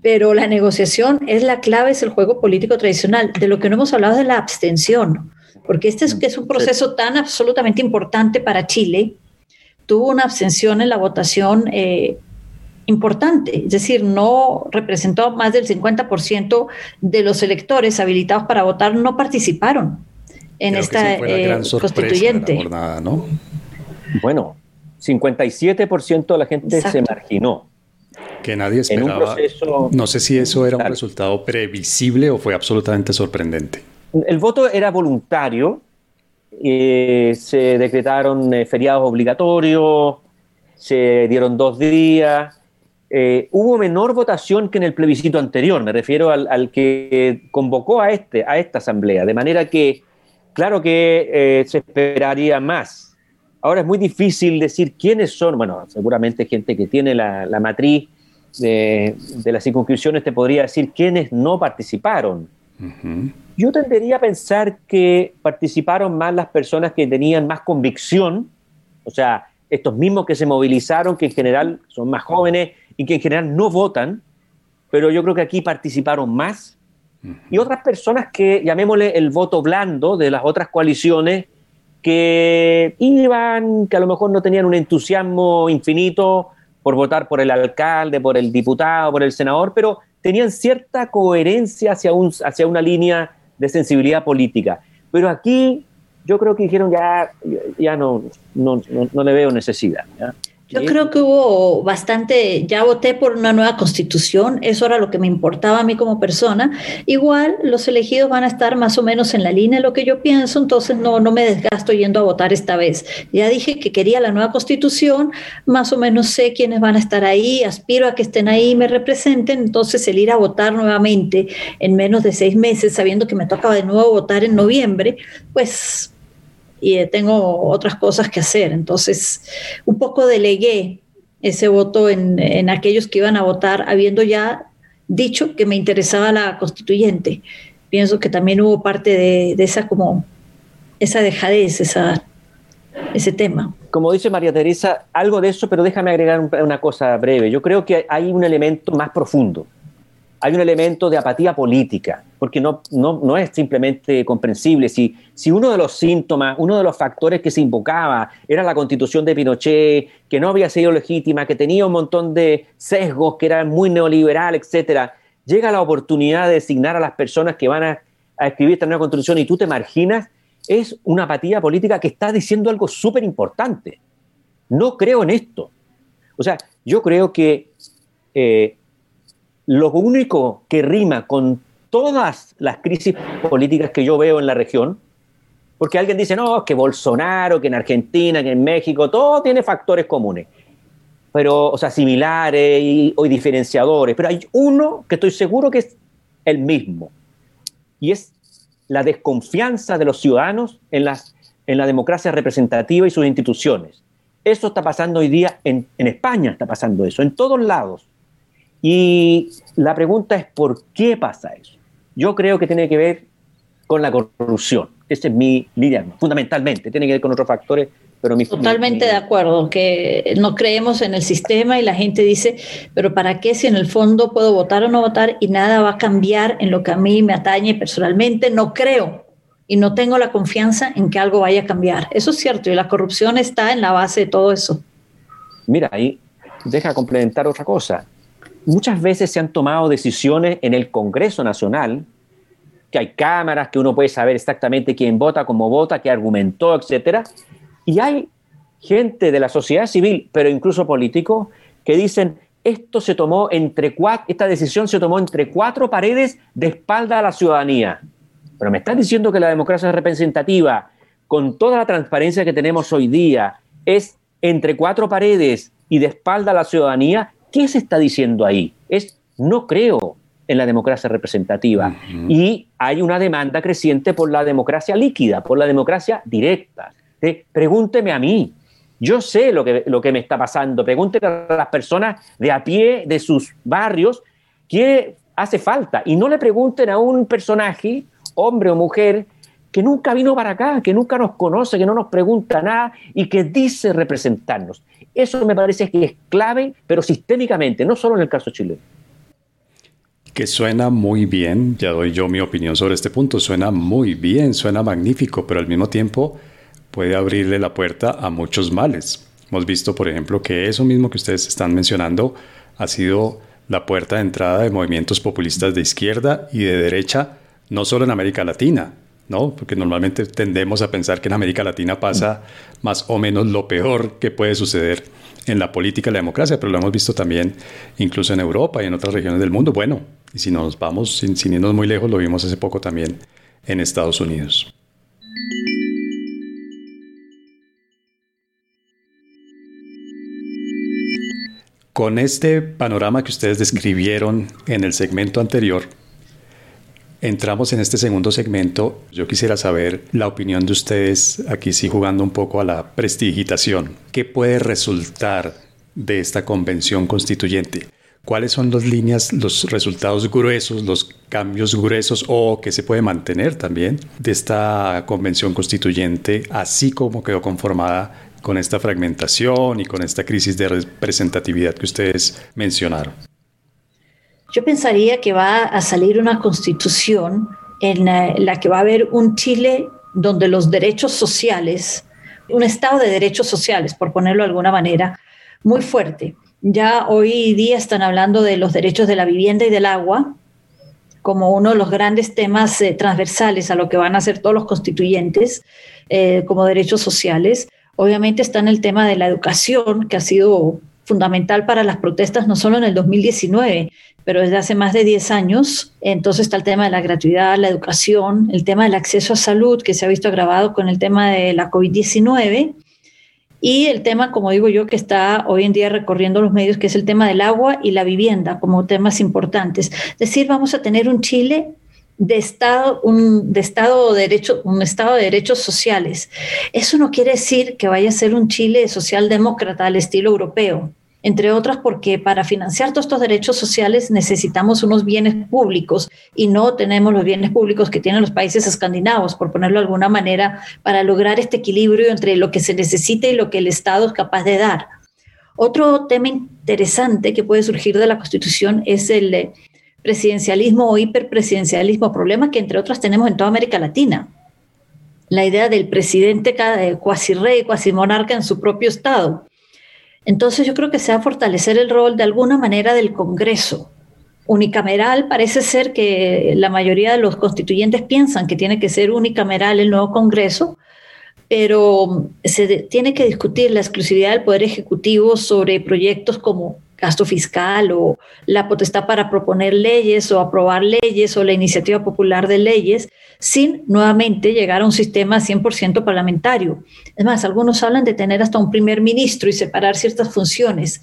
Pero la negociación es la clave, es el juego político tradicional. De lo que no hemos hablado es de la abstención, porque este es, es un proceso tan absolutamente importante para Chile. Tuvo una abstención en la votación eh, importante, es decir, no representó más del 50% de los electores habilitados para votar, no participaron en esta eh, constituyente. ¿no? Bueno, 57% de la gente se marginó. Que nadie esperaba. no sé si eso era un resultado previsible o fue absolutamente sorprendente. El voto era voluntario, eh, se decretaron eh, feriados obligatorios, se dieron dos días, eh, hubo menor votación que en el plebiscito anterior, me refiero al, que convocó a, este, a esta asamblea, de manera que, claro que eh, se esperaría más. Ahora es muy difícil decir quiénes son, bueno, seguramente gente que tiene la, matriz de, las circunscripciones te podría decir quiénes no participaron. Yo tendería a pensar que participaron más las personas que tenían más convicción, o sea, estos mismos que se movilizaron, que en general son más jóvenes y que en general no votan, pero yo creo que aquí participaron más. Y otras personas que, llamémosle el voto blando de las otras coaliciones, que iban, que a lo mejor no tenían un entusiasmo infinito por votar por el alcalde, por el diputado, por el senador, pero tenían cierta coherencia hacia, un, hacia una línea de sensibilidad política. Pero aquí yo creo que dijeron ya, ya no, no, no, le veo necesidad. Yo creo que hubo bastante, ya voté por una nueva constitución, eso era lo que me importaba a mí como persona. Igual los elegidos van a estar más o menos en la línea de lo que yo pienso, entonces no, no me desgasto yendo a votar esta vez. Ya dije que quería la nueva constitución, más o menos sé quiénes van a estar ahí, aspiro a que estén ahí y me representen, entonces el ir a votar nuevamente en menos de seis meses, sabiendo que me tocaba de nuevo votar en noviembre, pues y tengo otras cosas que hacer. Entonces, un poco delegué ese voto en, aquellos que iban a votar, habiendo ya dicho que me interesaba la constituyente. Pienso que también hubo parte de, esa como esa dejadez, esa, ese tema. Como dice María Teresa, algo de eso, pero déjame agregar una cosa breve. Yo creo que hay un elemento más profundo hay un elemento de apatía política, porque no, no, es simplemente comprensible. Si, si uno de los síntomas, uno de los factores que se invocaba era la constitución de Pinochet, que no había sido legítima, que tenía un montón de sesgos, que era muy neoliberal, etcétera, llega la oportunidad de designar a las personas que van a, escribir esta nueva constitución y tú te marginas, es una apatía política que está diciendo algo súper importante. No creo en esto. O sea, yo creo que eh, lo único que rima con todas las crisis políticas que yo veo en la región, porque alguien dice, no, que Bolsonaro, que en Argentina, que en México, todo tiene factores comunes, pero, o sea, similares y, o diferenciadores, pero hay uno que estoy seguro que es el mismo, y es la desconfianza de los ciudadanos en, las, en la democracia representativa y sus instituciones. Eso está pasando hoy día en, en España, está pasando eso, en todos lados. Y la pregunta es, ¿por qué pasa eso? Yo creo que tiene que ver con la corrupción. Esa es mi línea, fundamentalmente. Tiene que ver con otros factores, pero mi... Totalmente de acuerdo, que no creemos en el sistema y la gente dice, pero ¿para qué si en el fondo puedo votar o no votar y nada va a cambiar en lo que a mí me atañe personalmente? No creo y no tengo la confianza en que algo vaya a cambiar. Eso es cierto y la corrupción está en la base de todo eso. Mira, ahí deja complementar otra cosa. Muchas veces se han tomado decisiones en el Congreso Nacional, que hay cámaras, que uno puede saber exactamente quién vota, cómo vota, qué argumentó, etcétera, y hay gente de la sociedad civil, pero incluso políticos, que dicen esto se tomó entre cuatro, esta decisión se tomó entre cuatro paredes de espalda a la ciudadanía. Pero me estás diciendo que la democracia representativa, con toda la transparencia que tenemos hoy día, es entre cuatro paredes y de espalda a la ciudadanía. ¿Qué se está diciendo ahí? Es no creo en la democracia representativa. Y hay una demanda creciente por la democracia líquida, por la democracia directa. pregúnteme a mí, yo sé lo que, lo que me está pasando. Pregúntele a las personas de a pie de sus barrios qué hace falta. Y no le pregunten a un personaje, hombre o mujer, que nunca vino para acá, que nunca nos conoce, que no nos pregunta nada y que dice representarnos. Eso me parece que es clave, pero sistémicamente, no solo en el caso chileno. Que suena muy bien, ya doy yo mi opinión sobre este punto, suena muy bien, suena magnífico, pero al mismo tiempo puede abrirle la puerta a muchos males. Hemos visto, por ejemplo, que eso mismo que ustedes están mencionando ha sido la puerta de entrada de movimientos populistas de izquierda y de derecha, no solo en América Latina, ¿no? Porque normalmente tendemos a pensar que en América Latina pasa más o menos lo peor que puede suceder en la política y la democracia, pero lo hemos visto también incluso en Europa y en otras regiones del mundo. Bueno, y si nos vamos sin, sin irnos muy lejos, lo vimos hace poco también en Estados Unidos. Con este panorama que ustedes describieron en el segmento anterior, entramos en este segundo segmento. Yo quisiera saber la opinión de ustedes, aquí sí jugando un poco a la prestigitación. ¿Qué puede resultar de esta convención constituyente? ¿Cuáles son las líneas, los resultados gruesos, los cambios gruesos o que se puede mantener también de esta convención constituyente, así como quedó conformada con esta fragmentación y con esta crisis de representatividad que ustedes mencionaron? Yo pensaría que va a salir una constitución en la que va a haber un Chile donde los derechos sociales, un Estado de derechos sociales, por ponerlo de alguna manera, muy fuerte. Ya hoy día están hablando de los derechos de la vivienda y del agua como uno de los grandes temas eh, transversales a lo que van a hacer todos los constituyentes eh, como derechos sociales. Obviamente está en el tema de la educación, que ha sido fundamental para las protestas, no solo en el 2019, pero desde hace más de 10 años. Entonces está el tema de la gratuidad, la educación, el tema del acceso a salud, que se ha visto agravado con el tema de la COVID-19, y el tema, como digo yo, que está hoy en día recorriendo los medios, que es el tema del agua y la vivienda como temas importantes. Es decir, vamos a tener un Chile de Estado, un, de estado de derecho, un Estado de derechos sociales. Eso no quiere decir que vaya a ser un Chile socialdemócrata al estilo europeo, entre otras porque para financiar todos estos derechos sociales necesitamos unos bienes públicos y no tenemos los bienes públicos que tienen los países escandinavos, por ponerlo de alguna manera, para lograr este equilibrio entre lo que se necesita y lo que el Estado es capaz de dar. Otro tema interesante que puede surgir de la Constitución es el presidencialismo o hiperpresidencialismo, problema que entre otras tenemos en toda América Latina. La idea del presidente cuasi rey, cuasi monarca en su propio estado. Entonces yo creo que se va a fortalecer el rol de alguna manera del Congreso. Unicameral parece ser que la mayoría de los constituyentes piensan que tiene que ser unicameral el nuevo Congreso, pero se tiene que discutir la exclusividad del Poder Ejecutivo sobre proyectos como gasto fiscal o la potestad para proponer leyes o aprobar leyes o la iniciativa popular de leyes sin nuevamente llegar a un sistema 100% parlamentario. Es más, algunos hablan de tener hasta un primer ministro y separar ciertas funciones.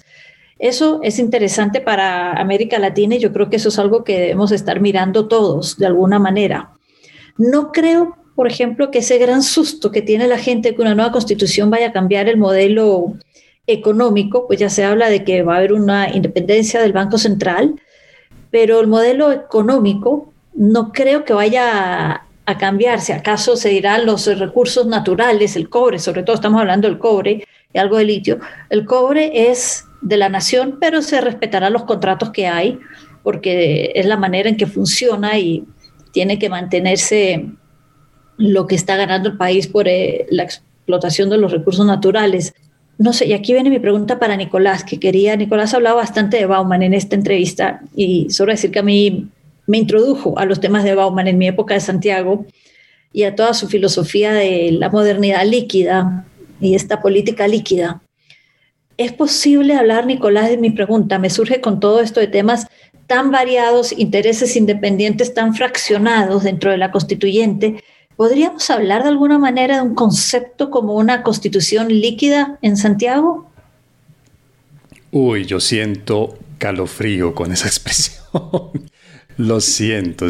Eso es interesante para América Latina y yo creo que eso es algo que debemos estar mirando todos de alguna manera. No creo, por ejemplo, que ese gran susto que tiene la gente que una nueva constitución vaya a cambiar el modelo económico, pues ya se habla de que va a haber una independencia del Banco Central, pero el modelo económico no creo que vaya a, cambiarse. ¿Acaso se dirán los recursos naturales, el cobre, sobre todo estamos hablando del cobre y algo de litio? El cobre es de la nación, pero se respetarán los contratos que hay, porque es la manera en que funciona y tiene que mantenerse lo que está ganando el país por eh, la explotación de los recursos naturales. No sé, y aquí viene mi pregunta para Nicolás, que quería, Nicolás hablaba bastante de Bauman en esta entrevista y solo decir que a mí me introdujo a los temas de Bauman en mi época de Santiago y a toda su filosofía de la modernidad líquida y esta política líquida. ¿Es posible hablar, Nicolás, de mi pregunta? Me surge con todo esto de temas tan variados, intereses independientes tan fraccionados dentro de la constituyente. ¿Podríamos hablar de alguna manera de un concepto como una constitución líquida en Santiago? Uy, yo siento calofrío con esa expresión. Lo siento,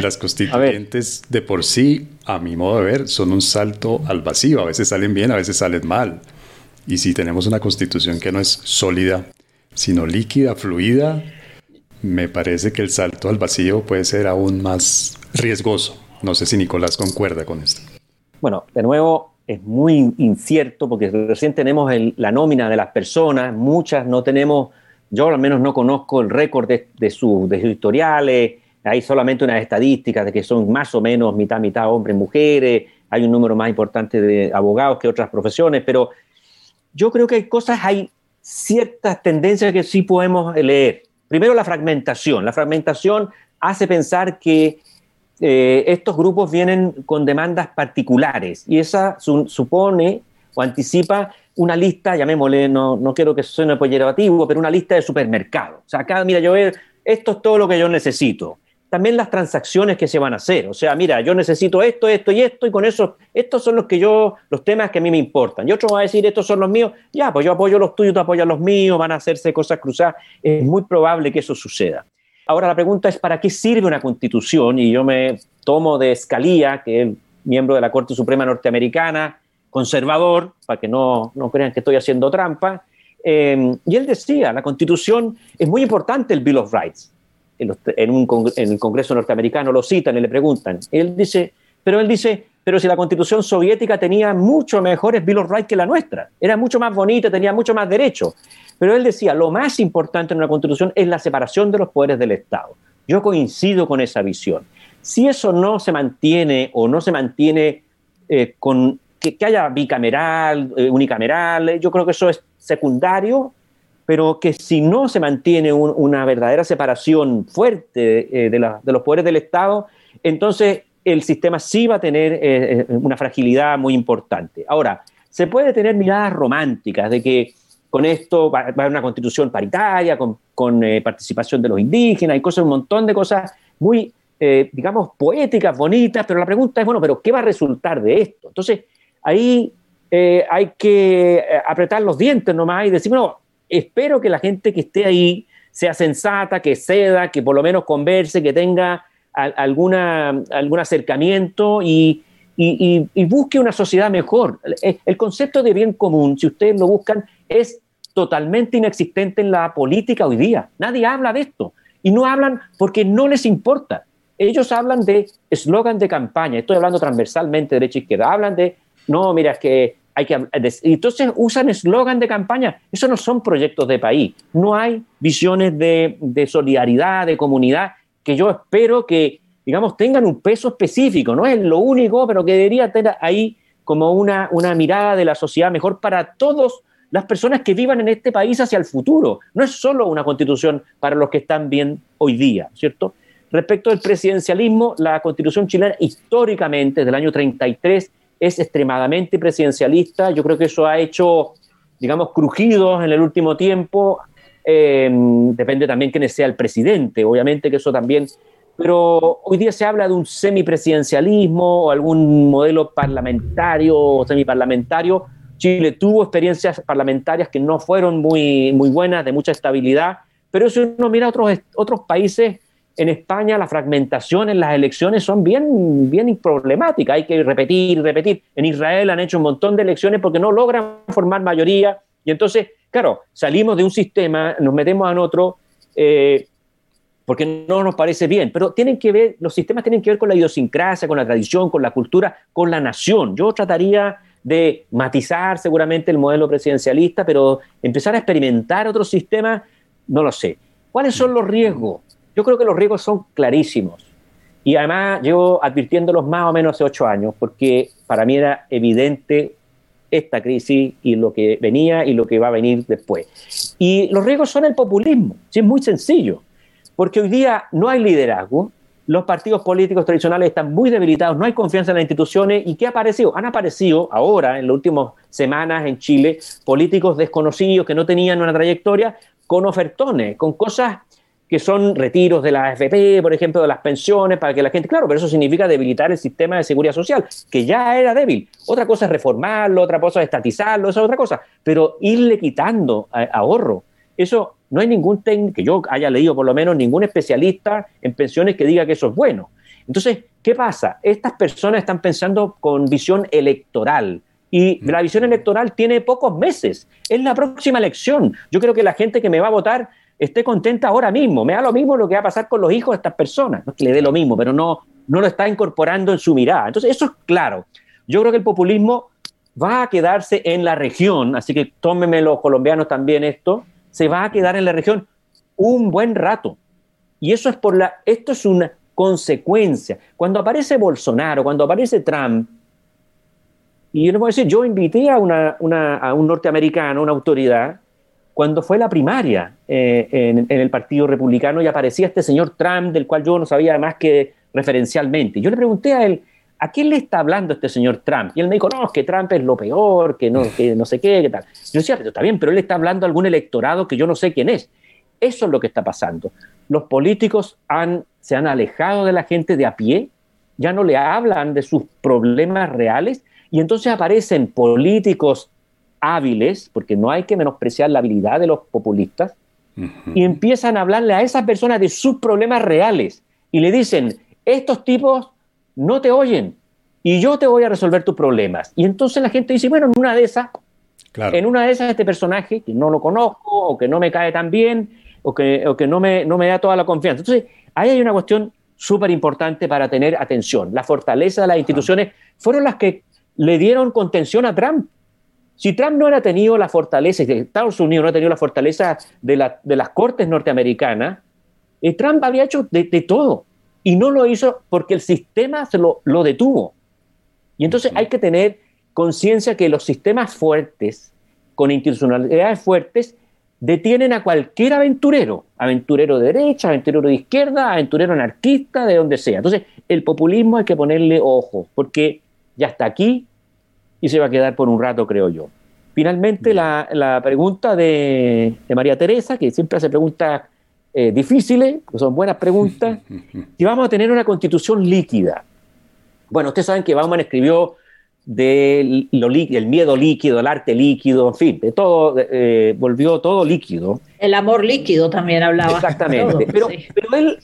las constituyentes de por sí, a mi modo de ver, son un salto al vacío. A veces salen bien, a veces salen mal. Y si tenemos una constitución que no es sólida, sino líquida, fluida, me parece que el salto al vacío puede ser aún más riesgoso. No sé si Nicolás concuerda con esto. Bueno, de nuevo, es muy incierto porque recién tenemos la nómina de las personas, muchas no tenemos, yo al menos no conozco el récord de, sus historiales, hay solamente unas estadísticas de que son más o menos mitad, mitad hombres, mujeres, hay un número más importante de abogados que otras profesiones, pero yo creo que hay cosas, hay ciertas tendencias que sí podemos leer. Primero, la fragmentación. La fragmentación hace pensar que eh, estos grupos vienen con demandas particulares y esa supone o anticipa una lista, llamémosle, no, no quiero que suene peyorativo, pero una lista de supermercados. O sea, acá, mira, yo veo, esto es todo lo que yo necesito también las transacciones que se van a hacer. O sea, mira, yo necesito esto, esto y esto, y con eso, estos son los que yo, los temas que a mí me importan. Y otro va a decir, estos son los míos, ya, pues yo apoyo los tuyos, tú apoyas los míos, van a hacerse cosas cruzadas. Es muy probable que eso suceda. Ahora la pregunta es, ¿para qué sirve una constitución? Y yo me tomo de Escalía, que es miembro de la Corte Suprema Norteamericana, conservador, para que no, no crean que estoy haciendo trampa. Eh, y él decía, la constitución es muy importante el Bill of Rights en, el Congreso norteamericano lo citan y le preguntan. Él dice, pero él dice, pero si la constitución soviética tenía mucho mejores Bill of Rights que la nuestra, era mucho más bonita, tenía mucho más derechos. Pero él decía, lo más importante en una constitución es la separación de los poderes del Estado. Yo coincido con esa visión. Si eso no se mantiene o no se mantiene eh, con que, haya bicameral, eh, unicameral, yo creo que eso es secundario pero que si no se mantiene una verdadera separación fuerte eh, de, los poderes del Estado, entonces el sistema sí va a tener eh, eh, una fragilidad muy importante. Ahora, se puede tener miradas románticas de que con esto va, a haber una constitución paritaria, con, participación de los indígenas, y cosas, un montón de cosas muy, digamos, poéticas, bonitas, pero la pregunta es, bueno, pero ¿qué va a resultar de esto? Entonces, ahí hay que apretar los dientes nomás y decir, bueno, espero que la gente que esté ahí sea sensata, que ceda, que por lo menos converse, que tenga alguna, algún acercamiento y, busque una sociedad mejor. El concepto de bien común, si ustedes lo buscan, es totalmente inexistente en la política hoy día. Nadie habla de esto. Y no hablan porque no les importa. Ellos hablan de eslogan de campaña. Estoy hablando transversalmente, derecha e izquierda. Hablan de, no, mira, es que que, entonces usan eslogan de campaña. Eso no son proyectos de país. No hay visiones de, solidaridad, de comunidad, que yo espero que, digamos, tengan un peso específico. No es lo único, pero que debería tener ahí como una, una mirada de la sociedad mejor para todas las personas que vivan en este país hacia el futuro. No es solo una constitución para los que están bien hoy día, ¿cierto? Respecto al presidencialismo, la constitución chilena históricamente, desde el año 33, es extremadamente presidencialista. Yo creo que eso ha hecho, digamos, crujidos en el último tiempo. Eh, depende también quién sea el presidente, obviamente que eso también. Pero hoy día se habla de un semipresidencialismo o algún modelo parlamentario o semiparlamentario. Chile tuvo experiencias parlamentarias que no fueron muy, muy buenas, de mucha estabilidad, pero si uno mira otros, otros países, en España la fragmentación en las elecciones son bien, bien problemáticas, hay que repetir, repetir. En Israel han hecho un montón de elecciones porque no logran formar mayoría y entonces, claro, salimos de un sistema, nos metemos en otro eh, porque no nos parece bien, pero tienen que ver, los sistemas tienen que ver con la idiosincrasia, con la tradición, con la cultura, con la nación. Yo trataría de matizar seguramente el modelo presidencialista, pero empezar a experimentar otros sistemas, no lo sé. ¿Cuáles son los riesgos? Yo creo que los riesgos son clarísimos. Y además llevo advirtiéndolos más o menos hace ocho años, porque para mí era evidente esta crisis y lo que venía y lo que va a venir después. Y los riesgos son el populismo, sí, es muy sencillo, porque hoy día no hay liderazgo, los partidos políticos tradicionales están muy debilitados, no hay confianza en las instituciones. ¿Y qué ha aparecido? Han aparecido ahora, en las últimas semanas en Chile, políticos desconocidos que no tenían una trayectoria con ofertones, con cosas que son retiros de la AFP, por ejemplo, de las pensiones, para que la gente, claro, pero eso significa debilitar el sistema de seguridad social, que ya era débil. Otra cosa es reformarlo, otra cosa es estatizarlo, esa es otra cosa, pero irle quitando ahorro. Eso no hay ningún técnico, que yo haya leído por lo menos, ningún especialista en pensiones que diga que eso es bueno. Entonces, ¿qué pasa? Estas personas están pensando con visión electoral. Y la visión electoral tiene pocos meses. Es la próxima elección. Yo creo que la gente que me va a votar esté contenta ahora mismo. Me da lo mismo lo que va a pasar con los hijos de estas personas. No es que le dé lo mismo, pero no, no lo está incorporando en su mirada. Entonces, eso es claro. Yo creo que el populismo va a quedarse en la región, así que tómenme los colombianos también esto, se va a quedar en la región un buen rato. Y eso es por la, esto es una consecuencia. Cuando aparece Bolsonaro, cuando aparece Trump, y yo les voy a decir, yo invité a, una, a un norteamericano, una autoridad, cuando fue la primaria eh, en, el Partido Republicano y aparecía este señor Trump, del cual yo no sabía más que referencialmente. Yo le pregunté a él, ¿a quién le está hablando este señor Trump? Y él me dijo, no, es que Trump es lo peor, que no, que no sé qué, qué tal. Yo decía, pero está bien, pero él está hablando a algún electorado que yo no sé quién es. Eso es lo que está pasando. Los políticos se han alejado de la gente de a pie, ya no le hablan de sus problemas reales y entonces aparecen políticos hábiles, porque no hay que menospreciar la habilidad de los populistas, y empiezan a hablarle a esas personas de sus problemas reales y le dicen, estos tipos no te oyen y yo te voy a resolver tus problemas. Y entonces la gente dice, bueno, en una de esas, en una de esas este personaje, que no lo conozco o que no me cae tan bien o que, o que no, me, no me da toda la confianza. Entonces, ahí hay una cuestión súper importante para tener atención. La fortaleza de las instituciones fueron las que le dieron contención a Trump. Si Trump no hubiera tenido la fortaleza, si Estados Unidos no ha tenido la fortaleza de, las cortes norteamericanas, eh, Trump habría hecho de, todo y no lo hizo porque el sistema se lo, detuvo. Y entonces hay que tener conciencia que los sistemas fuertes, con institucionalidades fuertes, detienen a cualquier aventurero, aventurero de derecha, aventurero de izquierda, aventurero anarquista, de donde sea. Entonces, el populismo hay que ponerle ojo, porque ya está aquí y se va a quedar por un rato, creo yo. Finalmente, la, pregunta de, María Teresa, que siempre hace preguntas eh, difíciles, que son buenas preguntas, si vamos a tener una constitución líquida. Bueno, ustedes saben que Bauman escribió del el miedo líquido, el arte líquido, en fin, de todo, eh, volvió todo líquido. El amor líquido también hablaba. Exactamente, pero, pero él,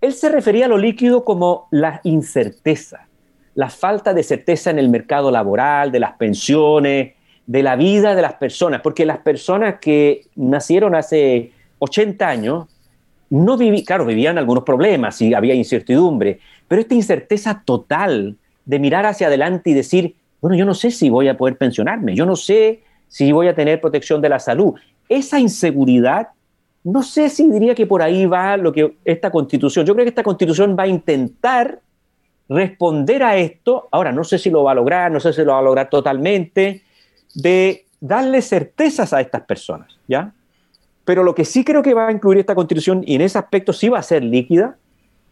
él se refería a lo líquido como la incerteza la falta de certeza en el mercado laboral, de las pensiones, de la vida de las personas, porque las personas que nacieron hace 80 años, no vivían, claro, vivían algunos problemas y había incertidumbre, pero esta incerteza total de mirar hacia adelante y decir, bueno, yo no sé si voy a poder pensionarme, yo no sé si voy a tener protección de la salud. Esa inseguridad, no sé si diría que por ahí va lo que esta constitución, yo creo que esta constitución va a intentar responder a esto, ahora no sé si lo va a lograr, no sé si lo va a lograr totalmente, de darle certezas a estas personas, ¿ya? Pero lo que sí creo que va a incluir esta constitución, y en ese aspecto sí va a ser líquida,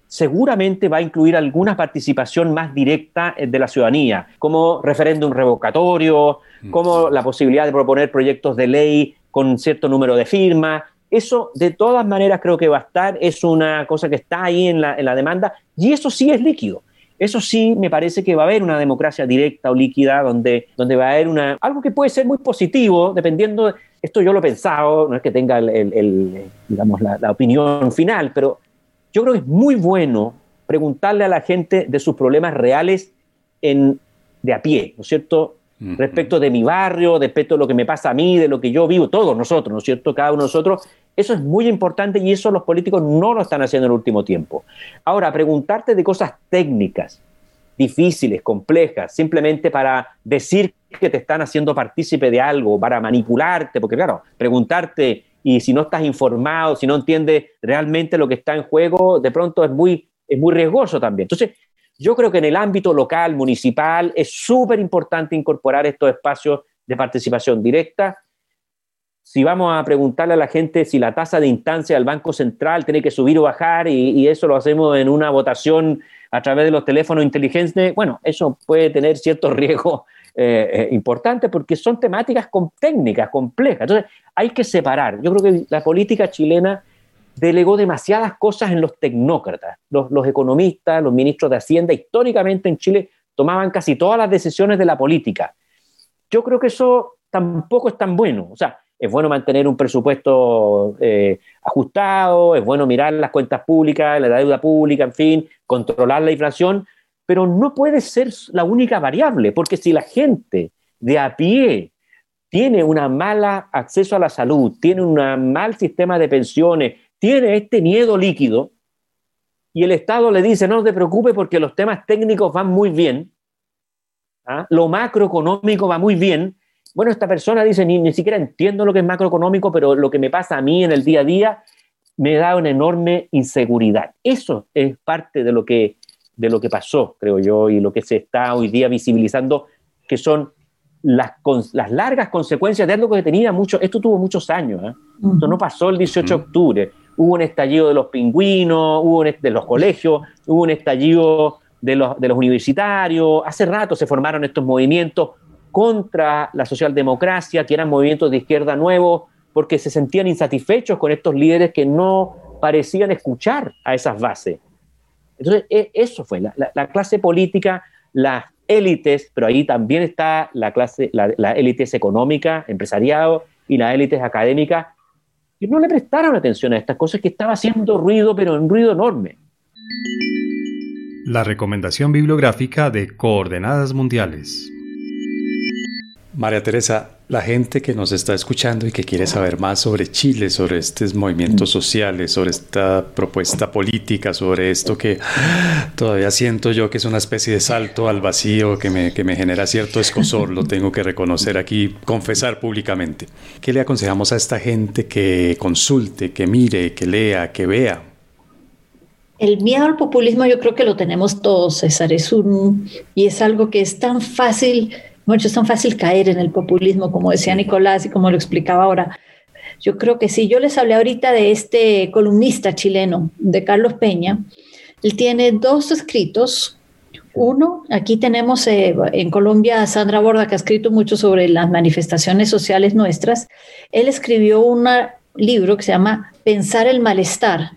seguramente va a incluir alguna participación más directa de la ciudadanía, como referéndum revocatorio, mm. como la posibilidad de proponer proyectos de ley con cierto número de firmas. Eso de todas maneras creo que va a estar, es una cosa que está ahí en la, en la demanda, y eso sí es líquido. Eso sí, me parece que va a haber una democracia directa o líquida donde, donde va a haber una, algo que puede ser muy positivo, dependiendo, esto yo lo he pensado, no es que tenga el, digamos, la, opinión final, pero yo creo que es muy bueno preguntarle a la gente de sus problemas reales en, de a pie, ¿no es cierto? Respecto de mi barrio, respecto de lo que me pasa a mí, de lo que yo vivo, todos nosotros, ¿no es cierto? Cada uno de nosotros, eso es muy importante y eso los políticos no lo están haciendo en el último tiempo. Ahora, preguntarte de cosas técnicas, difíciles, complejas, simplemente para decir que te están haciendo partícipe de algo, para manipularte, porque claro, preguntarte y si no estás informado, si no entiendes realmente lo que está en juego, de pronto es muy es muy riesgoso también. Entonces, yo creo que en el ámbito local, municipal, es súper importante incorporar estos espacios de participación directa. Si vamos a preguntarle a la gente si la tasa de instancia del Banco Central tiene que subir o bajar y, eso lo hacemos en una votación a través de los teléfonos inteligentes, bueno, eso puede tener ciertos riesgos eh, eh, importantes porque son temáticas con, técnicas complejas. Entonces, hay que separar. Yo creo que la política chilena delegó demasiadas cosas en los tecnócratas. Los, economistas, los ministros de Hacienda, históricamente en Chile tomaban casi todas las decisiones de la política. Yo creo que eso tampoco es tan bueno. O sea, es bueno mantener un presupuesto eh, ajustado, es bueno mirar las cuentas públicas, la deuda pública, en fin, controlar la inflación, pero no puede ser la única variable, porque si la gente de a pie tiene un mala acceso a la salud, tiene un mal sistema de pensiones, tiene este miedo líquido y el Estado le dice, no te preocupes porque los temas técnicos van muy bien, ¿ah? lo macroeconómico va muy bien, bueno, esta persona dice, ni, ni siquiera entiendo lo que es macroeconómico, pero lo que me pasa a mí en el día a día me da una enorme inseguridad. Eso es parte de lo que, de lo que pasó, creo yo, y lo que se está hoy día visibilizando, que son las, las largas consecuencias de algo que tenía mucho, esto tuvo muchos años, ¿eh? esto no pasó el 18 de octubre, hubo un estallido de los pingüinos, hubo de los colegios, hubo un estallido de los, de los universitarios, hace rato se formaron estos movimientos contra la socialdemocracia, que eran movimientos de izquierda nuevos, porque se sentían insatisfechos con estos líderes que no parecían escuchar a esas bases. Entonces, e, eso fue, la, clase política, las élites, pero ahí también está la clase, la, élites económica, empresariado y las élites académicas, y no le prestaron atención a estas cosas que estaba haciendo ruido, pero en ruido enorme. La recomendación bibliográfica de Coordenadas Mundiales. María Teresa, la gente que nos está escuchando y que quiere saber más sobre Chile, sobre estos movimientos sociales, sobre esta propuesta política, sobre esto que todavía siento yo que es una especie de salto al vacío que me, que me genera cierto escosor, lo tengo que reconocer aquí, confesar públicamente. ¿Qué le aconsejamos a esta gente que consulte, que mire, que lea, que vea? El miedo al populismo yo creo que lo tenemos todos, César, es un, y es algo que es tan fácil mucho es tan fácil caer en el populismo, como decía Nicolás y como lo explicaba ahora. Yo creo que sí. Yo les hablé ahorita de este columnista chileno, de Carlos Peña. Él tiene dos escritos. Uno, aquí tenemos eh, en Colombia a Sandra Borda, que ha escrito mucho sobre las manifestaciones sociales nuestras. Él escribió un libro que se llama Pensar el malestar,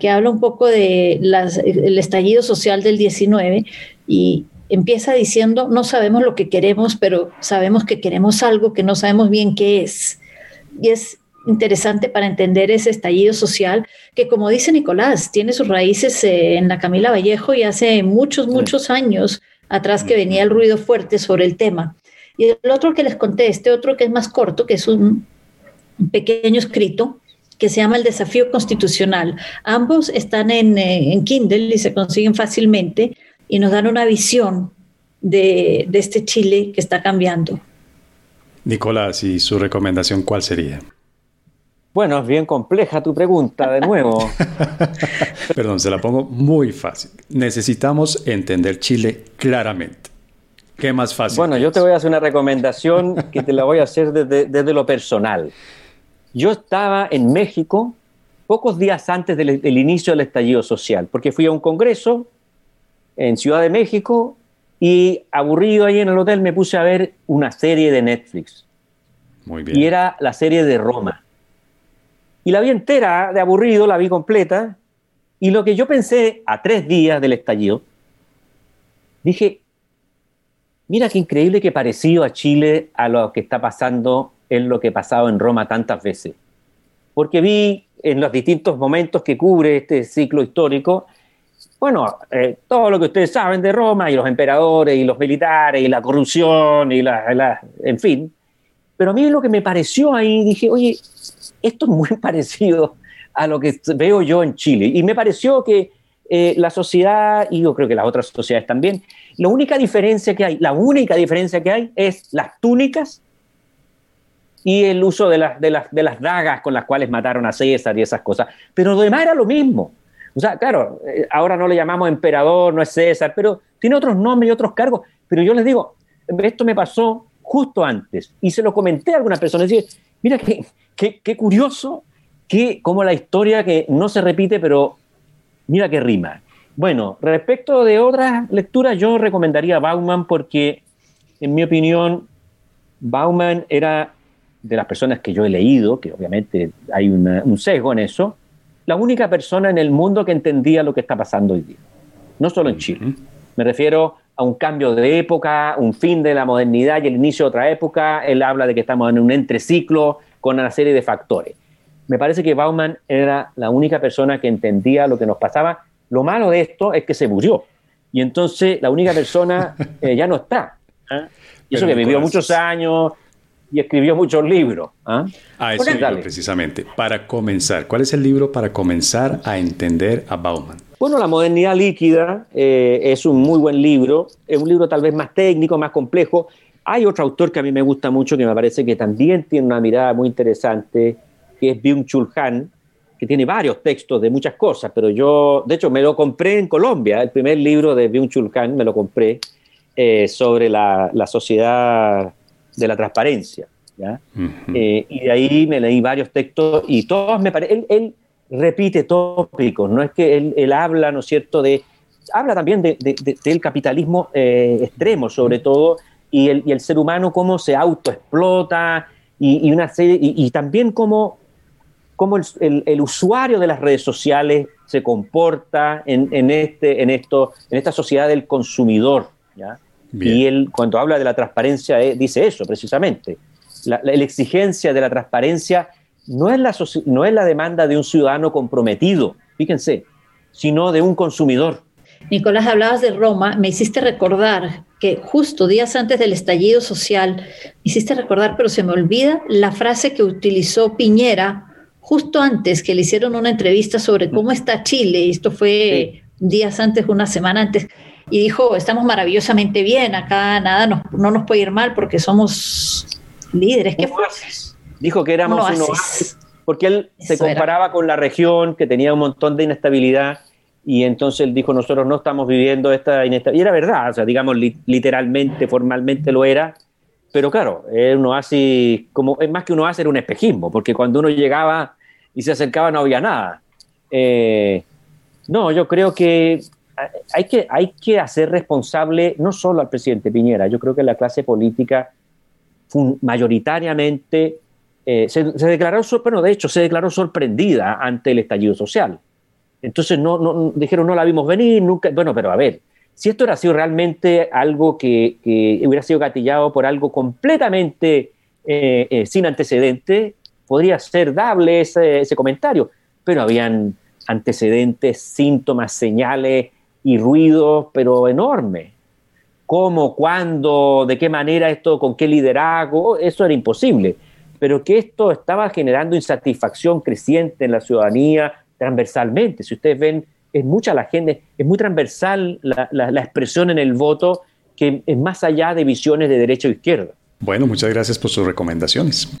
que habla un poco de el estallido social del 19 y empieza diciendo, no sabemos lo que queremos, pero sabemos que queremos algo que no sabemos bien qué es. Y es interesante para entender ese estallido social que, como dice Nicolás, tiene sus raíces eh, en la Camila Vallejo y hace muchos, muchos años atrás que venía el ruido fuerte sobre el tema. Y el otro que les conté, este otro que es más corto, que es un pequeño escrito, que se llama El Desafío Constitucional. Ambos están en, eh, en Kindle y se consiguen fácilmente y nos dan una visión de, este Chile que está cambiando. Nicolás, ¿y su recomendación cuál sería? Bueno, es bien compleja tu pregunta, de nuevo. Perdón, se la pongo muy fácil. Necesitamos entender Chile claramente. ¿Qué más fácil? Bueno, yo te voy a hacer una recomendación que te la voy a hacer desde, desde lo personal. Yo estaba en México pocos días antes del, del, inicio del estallido social, porque fui a un congreso en Ciudad de México y aburrido ahí en el hotel me puse a ver una serie de Netflix. Muy bien. Y era la serie de Roma. Y la vi entera, de aburrido, la vi completa. Y lo que yo pensé a tres días del estallido, dije, mira qué increíble que parecido a Chile a lo que está pasando en lo que ha pasado en Roma tantas veces. Porque vi en los distintos momentos que cubre este ciclo histórico, bueno, eh, todo lo que ustedes saben de Roma y los emperadores y los militares y la corrupción y la, en fin. Pero a mí lo que me pareció ahí, dije, oye, esto es muy parecido a lo que veo yo en Chile. Y me pareció que eh, la sociedad, y yo creo que las otras sociedades también, la única diferencia que hay, la única diferencia que hay es las túnicas y el uso de, las, de, las, de las dagas con las cuales mataron a César y esas cosas. Pero lo demás era lo mismo. O sea, claro, eh, ahora no le llamamos emperador, no es César, pero tiene otros nombres y otros cargos. Pero yo les digo, esto me pasó justo antes y se lo comenté a algunas personas. Decir, mira qué, qué, curioso que como la historia que no se repite, pero mira qué rima. Bueno, respecto de otras lecturas, yo recomendaría Bauman porque, en mi opinión, Bauman era de las personas que yo he leído, que obviamente hay un sesgo en eso, la única persona en el mundo que entendía lo que está pasando hoy día. No solo en Chile. Me refiero a un cambio de época, un fin de la modernidad y el inicio de otra época. Él habla de que estamos en un entreciclo con una serie de factores. Me parece que Bauman era la única persona que entendía lo que nos pasaba. Lo malo de esto es que se murió. Y entonces la única persona eh, ya no está. ¿ah? Y eso que vivió muchos años, y escribió muchos libros. ¿ah? A eso precisamente. Para comenzar, ¿cuál es el libro para comenzar a entender a Bauman? Bueno, La modernidad líquida eh, es un muy buen libro, es un libro tal vez más técnico, más complejo. Hay otro autor que a mí me gusta mucho, que me parece que también tiene una mirada muy interesante, que es Byung-Chul Han, que tiene varios textos de muchas cosas, pero yo, de hecho, me lo compré en Colombia, el primer libro de Byung-Chul Han me lo compré eh, sobre la, la sociedad de la transparencia. Eh, y de ahí me leí varios textos y todos me parecen, él, repite tópicos, no es que él, habla, ¿no es cierto?, de, habla también de, del capitalismo eh, extremo sobre todo y el, y el, ser humano cómo se autoexplota y, y una serie, y, también cómo, cómo el, el, usuario de las redes sociales se comporta en, en, este, en, esto, en esta sociedad del consumidor. ¿ya? Y él, cuando habla de la transparencia, eh, dice eso precisamente. La, exigencia de la transparencia no es la, no es la demanda de un ciudadano comprometido, fíjense, sino de un consumidor. Nicolás, hablabas de Roma, me hiciste recordar que justo días antes del estallido social, me hiciste recordar, pero se me olvida la frase que utilizó Piñera justo antes que le hicieron una entrevista sobre cómo está Chile, esto fue días antes, una semana antes, y dijo, estamos maravillosamente bien, acá nada no nos puede ir mal porque somos líderes. ¿Qué fue? Dijo que éramos un oasis, porque él se comparaba con la región que tenía un montón de inestabilidad y entonces él dijo, nosotros no estamos viviendo esta inestabilidad. Y era verdad, o sea, digamos, literalmente, formalmente lo era, pero claro, es un oasis, como, es más que un oasis, era un espejismo, porque cuando uno llegaba y se acercaba no había nada. Eh, no, yo creo que hay que, hay que hacer responsable no solo al presidente Piñera, yo creo que la clase política mayoritariamente eh, se, declaró, bueno, de hecho, se declaró sorprendida ante el estallido social. Entonces no, dijeron, no la vimos venir, nunca. Bueno, pero a ver, si esto hubiera sido realmente algo que, hubiera sido gatillado por algo completamente eh, eh, sin antecedente, podría ser dable ese, ese comentario. Pero habían antecedentes, síntomas, señales y ruidos, pero enorme. ¿Cómo, cuándo, de qué manera esto, con qué liderazgo? Eso era imposible. Pero que esto estaba generando insatisfacción creciente en la ciudadanía transversalmente. Si ustedes ven, es mucha la gente, es muy transversal la, la expresión en el voto que es más allá de visiones de derecha o izquierda. Bueno, muchas gracias por sus recomendaciones.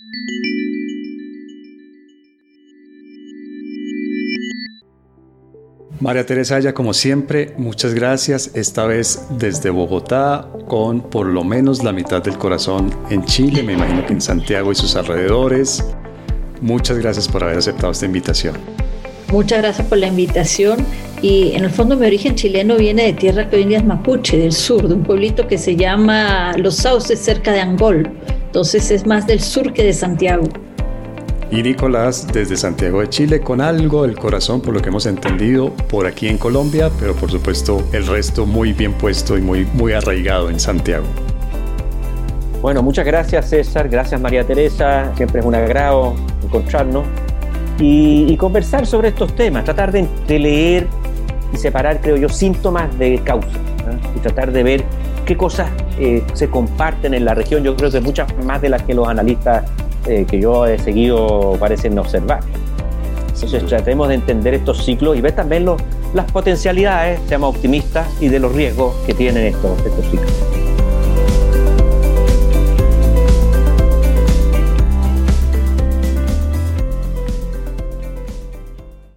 María Teresa ya como siempre, muchas gracias, esta vez desde Bogotá, con por lo menos la mitad del corazón en Chile, me imagino que en Santiago y sus alrededores. Muchas gracias por haber aceptado esta invitación. Muchas gracias por la invitación y en el fondo mi origen chileno viene de tierra que hoy en día es Mapuche, del sur, de un pueblito que se llama Los Sauces cerca de Angol. Entonces es más del sur que de Santiago y Nicolás desde Santiago de Chile con algo del corazón por lo que hemos entendido por aquí en Colombia, pero por supuesto el resto muy bien puesto y muy, muy arraigado en Santiago. Bueno, muchas gracias César, gracias María Teresa, siempre es un agrado encontrarnos y, conversar sobre estos temas, tratar de, leer y separar, creo yo, síntomas de causa y tratar de ver qué cosas eh, se comparten en la región, yo creo que muchas más de las que los analistas eh, que yo he seguido parecen observar. Entonces tratemos de entender estos ciclos y ver también las potencialidades, seamos optimistas, y de los riesgos que tienen estos, estos ciclos.